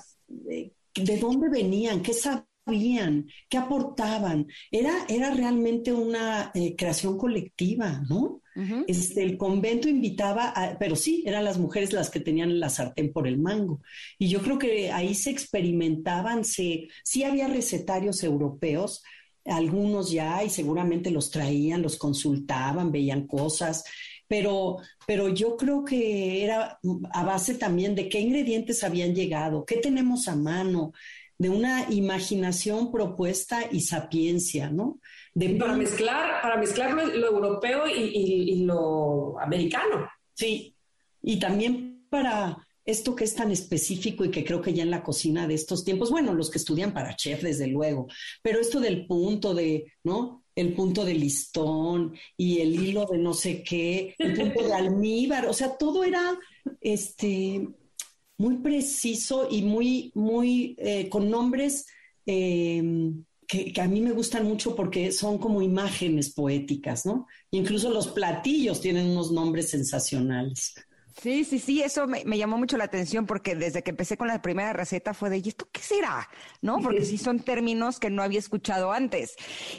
eh, ¿de dónde venían? ¿Qué sabían? ¿Qué aportaban? Era, era realmente una eh, creación colectiva, ¿no? este, el convento invitaba, a, pero sí, eran las mujeres las que tenían la sartén por el mango. Y yo creo que ahí se experimentaban, se, sí había recetarios europeos, algunos ya, y seguramente los traían, los consultaban, veían cosas, pero, pero yo creo que era a base también de qué ingredientes habían llegado, qué tenemos a mano, de una imaginación propuesta y sapiencia, ¿no? De para mezclar, para mezclar lo, europeo y lo americano. Sí, y también para esto que es tan específico y que creo que ya en la cocina de estos tiempos, bueno, los que estudian para chef, desde luego, pero esto del punto de, ¿no? El punto de listón y el hilo de no sé qué, el punto de almíbar, o sea, todo era, este, muy preciso y muy, muy, eh, con nombres em, que, que, a mí me gustan mucho porque son como imágenes poéticas, ¿no? Incluso los platillos tienen unos nombres sensacionales. Sí, sí, sí, eso me, llamó mucho la atención porque desde que empecé con la primera receta fue de, ¿y esto qué será? ¿No? Porque sí son términos que no había escuchado antes.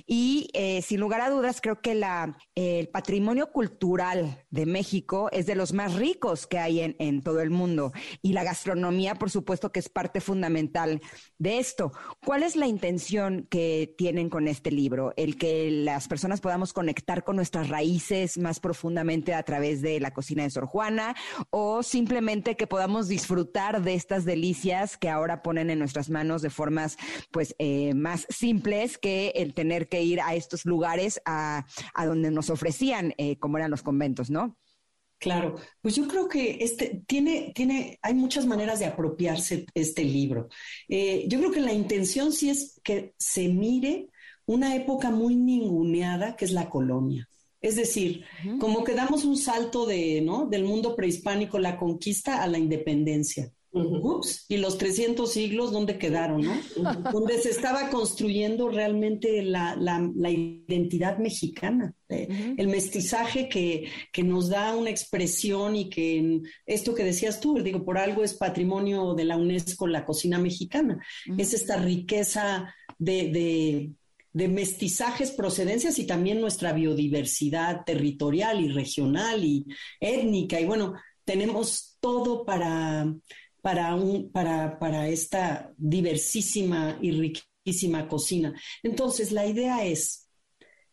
Y eh, sin lugar a dudas, creo que la, el patrimonio cultural de México es de los más ricos que hay en, en todo el mundo. Y la gastronomía, por supuesto, que es parte fundamental de esto. ¿Cuál es la intención que tienen con este libro? El que las personas podamos conectar con nuestras raíces más profundamente a través de la cocina de Sor Juana o simplemente que podamos disfrutar de estas delicias que ahora ponen en nuestras manos de formas pues eh, más simples que el tener que ir a estos lugares a, donde nos ofrecían, eh, como eran los conventos, ¿no? Claro, pues yo creo que este tiene, tiene, hay muchas maneras de apropiarse este libro. Eh, yo creo que la intención sí es que se mire una época muy ninguneada que es la colonia. Es decir, como que damos un salto de, ¿no? del mundo prehispánico, la conquista a la independencia. Ups, y los 300 siglos, ¿dónde quedaron? ¿no? Donde se estaba construyendo realmente la, identidad mexicana, eh, el mestizaje que, que, nos da una expresión y que esto que decías tú, digo, por algo es patrimonio de la UNESCO la cocina mexicana, es esta riqueza de de mestizajes, procedencias y también nuestra biodiversidad territorial y regional y étnica. Y bueno, tenemos todo para, para, un, para, para esta diversísima y riquísima cocina. Entonces, la idea es,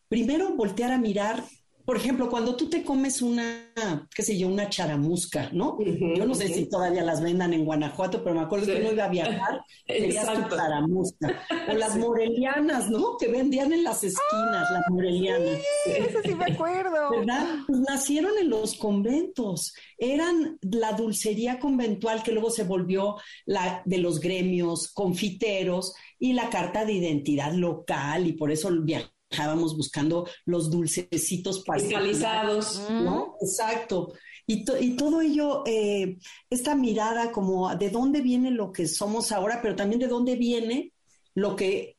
primero, voltear a mirar por ejemplo, cuando tú te comes una, qué sé yo, una charamusca, ¿no? yo no sé si todavía las vendan en Guanajuato, pero me acuerdo que uno iba a viajar, querías tu charamusca. O las morelianas, ¿no? Que vendían en las esquinas, las morelianas. Eso sí me acuerdo. ¿verdad? Pues nacieron en los conventos, eran la dulcería conventual que luego se volvió la de los gremios, confiteros y la carta de identidad local y por eso viajábamos buscando los dulcecitos Cristalizados. ¿no? Exacto. Y, to- y todo ello, eh, esta mirada como de dónde viene lo que somos ahora, pero también de dónde viene lo que,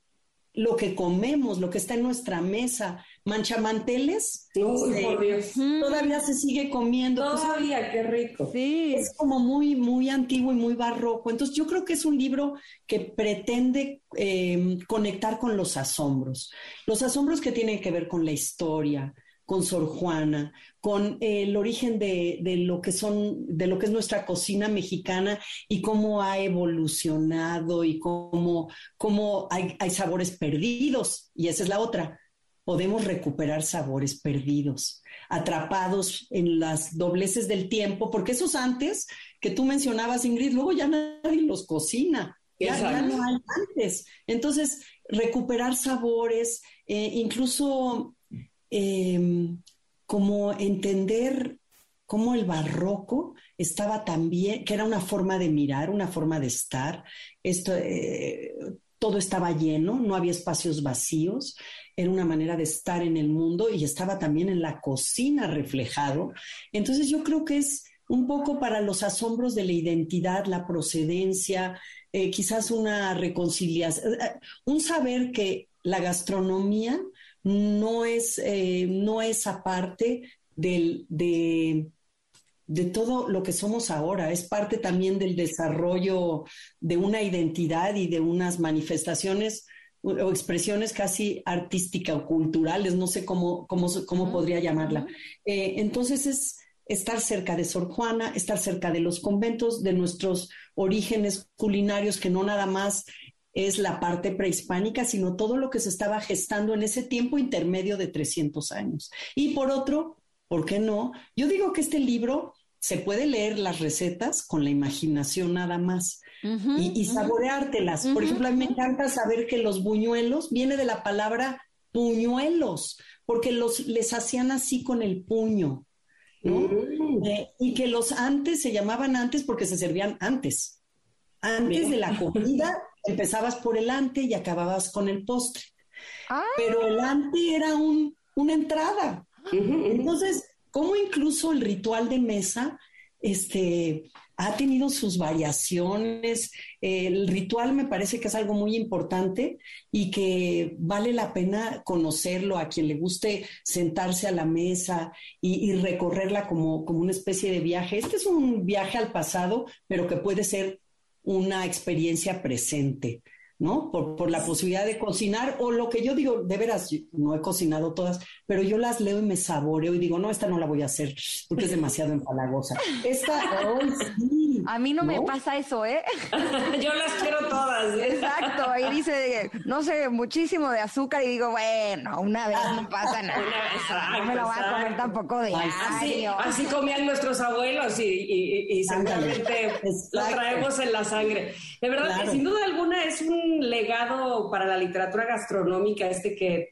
lo que comemos, lo que está en nuestra mesa. Manchamanteles, Uy, eh, por Dios. todavía se sigue comiendo. pues, Todavía, qué rico. Sí. es como muy, muy antiguo y muy barroco. Entonces, yo creo que es un libro que pretende eh, conectar con los asombros. Los asombros que tienen que ver con la historia, con Sor Juana, con eh, el origen de, de lo que son, de lo que es nuestra cocina mexicana y cómo ha evolucionado y cómo, cómo hay, hay sabores perdidos. Y esa es la otra. Podemos recuperar sabores perdidos atrapados en las dobleces del tiempo, porque esos antes que tú mencionabas, Ingrid, luego ya nadie los cocina, ya, no hay antes. Entonces, recuperar sabores, eh, incluso eh, como entender cómo el barroco estaba también, que era una forma de mirar, una forma de estar, esto, eh, todo estaba lleno, no había espacios vacíos, era una manera de estar en el mundo y estaba también en la cocina reflejado. Entonces yo creo que es un poco para los asombros de la identidad, la procedencia, eh, quizás una reconciliación, eh, un saber que la gastronomía no es, eh, no es aparte de, de todo lo que somos ahora, es parte también del desarrollo de una identidad y de unas manifestaciones o expresiones casi artísticas o culturales, no sé cómo, cómo, cómo podría llamarla. Eh, entonces es estar cerca de Sor Juana, estar cerca de los conventos, de nuestros orígenes culinarios, que no nada más es la parte prehispánica, sino todo lo que se estaba gestando en ese tiempo intermedio de 300 años. Y por otro, ¿por qué no? Yo digo que este libro se puede leer las recetas con la imaginación nada más y, y saboreártelas. Por ejemplo, a mí me encanta saber que los buñuelos viene de la palabra puñuelos, porque los les hacían así con el puño, ¿no? Mm. Eh, y que los antes se llamaban antes porque se servían antes. Antes de la comida empezabas por el ante y acababas con el postre. Ah. Pero el ante era un, una entrada. Entonces, como incluso el ritual de mesa este, ha tenido sus variaciones. El ritual me parece que es algo muy importante y que vale la pena conocerlo a quien le guste sentarse a la mesa y, y recorrerla como, como una especie de viaje. Este es un viaje al pasado, pero que puede ser una experiencia presente. ¿No? Por, por, la posibilidad de cocinar, o lo que yo digo, de veras, no he cocinado todas, pero yo las leo y me saboreo y digo, no, esta no la voy a hacer porque es demasiado empalagosa. Esta, oh, sí, A mí no, ¿no? me pasa eso, ¿eh? yo las quiero todas. ¿eh? Exacto, ahí dice, no sé, muchísimo de azúcar y digo, bueno, una vez no pasa nada. Una vez, exacto, no me lo voy a comer tampoco de así, así comían nuestros abuelos y, y, y seguramente lo traemos en la sangre. De verdad claro. que sin duda alguna es un legado para la literatura gastronómica este que,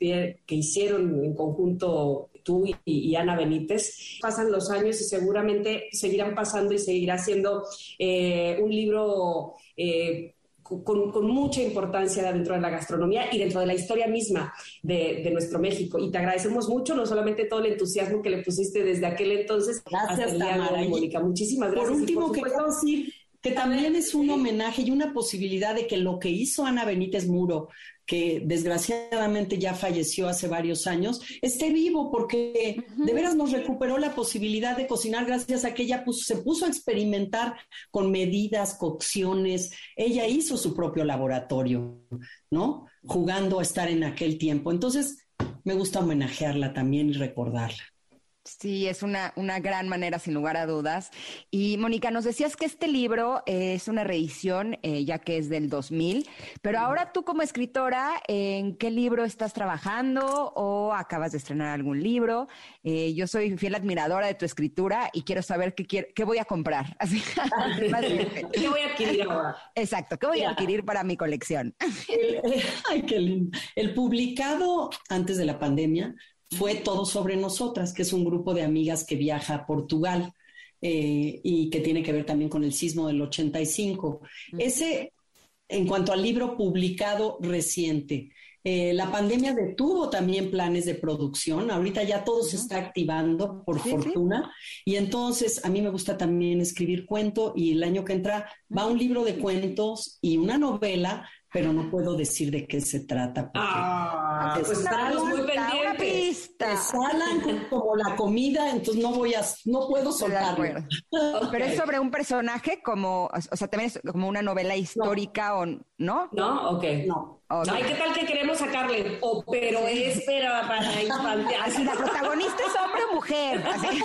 que hicieron en conjunto tú y, y, Ana Benítez. Pasan los años y seguramente seguirán pasando y seguirá siendo eh, un libro eh, con, con, mucha importancia dentro de la gastronomía y dentro de la historia misma de, de, nuestro México. Y te agradecemos mucho, no solamente todo el entusiasmo que le pusiste desde aquel entonces gracias, Tamara. Mónica. Muchísimas gracias. Por último, por quería decir que también es un homenaje y una posibilidad de que lo que hizo Ana Benítez Muro, que desgraciadamente ya falleció hace varios años, esté vivo porque uh -huh. de veras nos recuperó la posibilidad de cocinar gracias a que ella puso, se puso a experimentar con medidas, cocciones, ella hizo su propio laboratorio, ¿no? Jugando a estar en aquel tiempo. Entonces, me gusta homenajearla también y recordarla. Sí, es una, una gran manera, sin lugar a dudas. Y Mónica, nos decías que este libro eh, es una reedición, eh, ya que es del 2000, pero ahora tú como escritora, ¿en qué libro estás trabajando o acabas de estrenar algún libro? Eh, yo soy fiel admiradora de tu escritura y quiero saber qué, quiero, qué voy a comprar. Así, ¿Qué voy a adquirir ahora? Exacto, ¿qué voy a adquirir para mi colección? El, ay, qué lindo. El publicado antes de la pandemia fue Todo sobre Nosotras, que es un grupo de amigas que viaja a Portugal eh, y que tiene que ver también con el sismo del 85. Ese, en cuanto al libro publicado reciente, eh, la pandemia detuvo también planes de producción. Ahorita ya todo se está activando, por Sí, sí. fortuna. Y entonces a mí me gusta también escribir cuento y el año que entra va un libro de cuentos y una novela, pero no puedo decir de qué se trata. porque Ah, pues Una estaremos muy pendientes. te salan como- la comida, entonces no voy a, no puedo soltarlo. Pero es sobre un personaje como, o sea, también es como una novela histórica o no? ¿No? Ok. No. Ok. Ay, ¿qué tal que queremos sacarle? O pero es para, para infantes. Así la protagonista es hombre o mujer. Así.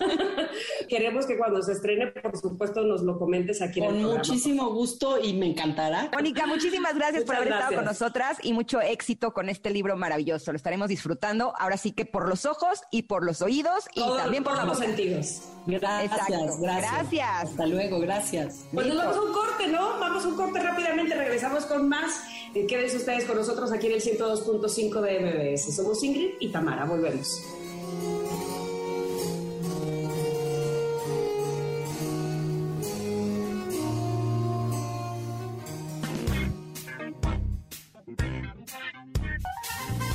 Queremos que cuando se estrene, por supuesto, nos lo comentes aquí en Con el programa. muchísimo gusto y me encantará. Mónica, muchísimas gracias por haber estado con nosotras y mucho éxito con este libro maravilloso. Lo estaremos disfrutando ahora sí que por los ojos y por los oídos y Todo- también por los sentidos. Gracias, Exacto. gracias. Gracias. Hasta luego, gracias. Pues nos vamos a un corte, ¿no? Vamos a un corte rápidamente, regresamos con más. Eh, Quédense ustedes con nosotros aquí en el 102.5 de MBS. Somos Ingrid y Tamara, volvemos.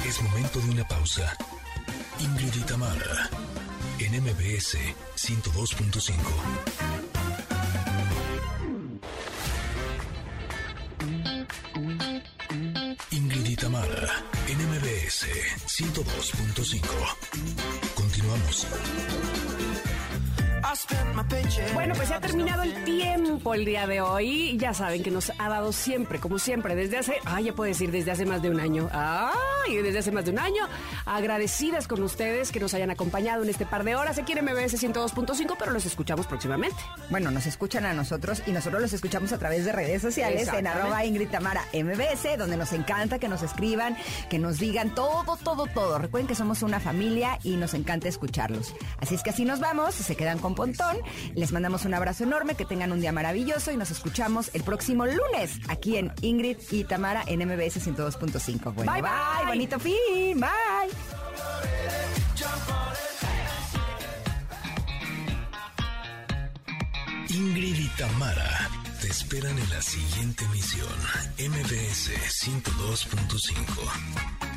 Es momento de una pausa. Ingrid y Tamara, en MBS 102.5. MBS 102.5. Continuamos. Bueno, pues se ha terminado el tiempo el día de hoy. Ya saben que nos ha dado siempre, como siempre, desde hace, ay, ya puedo decir, desde hace más de un año. Ay, desde hace más de un año. Agradecidas con ustedes que nos hayan acompañado en este par de horas aquí en MBS 102.5, pero los escuchamos próximamente. Bueno, nos escuchan a nosotros y nosotros los escuchamos a través de redes sociales en arroba Ingrid Tamara MBS, donde nos encanta que nos escriban, que nos digan todo, todo, todo. Recuerden que somos una familia y nos encanta escucharlos. Así es que así nos vamos, se quedan con Pontón. Les mandamos un abrazo enorme, que tengan un día maravilloso y nos escuchamos el próximo lunes aquí en Ingrid y Tamara en MBS 102.5. Bueno, Bye, bye. bonito fin, bye. Ingrid y Tamara te esperan en la siguiente emisión. MBS 102.5.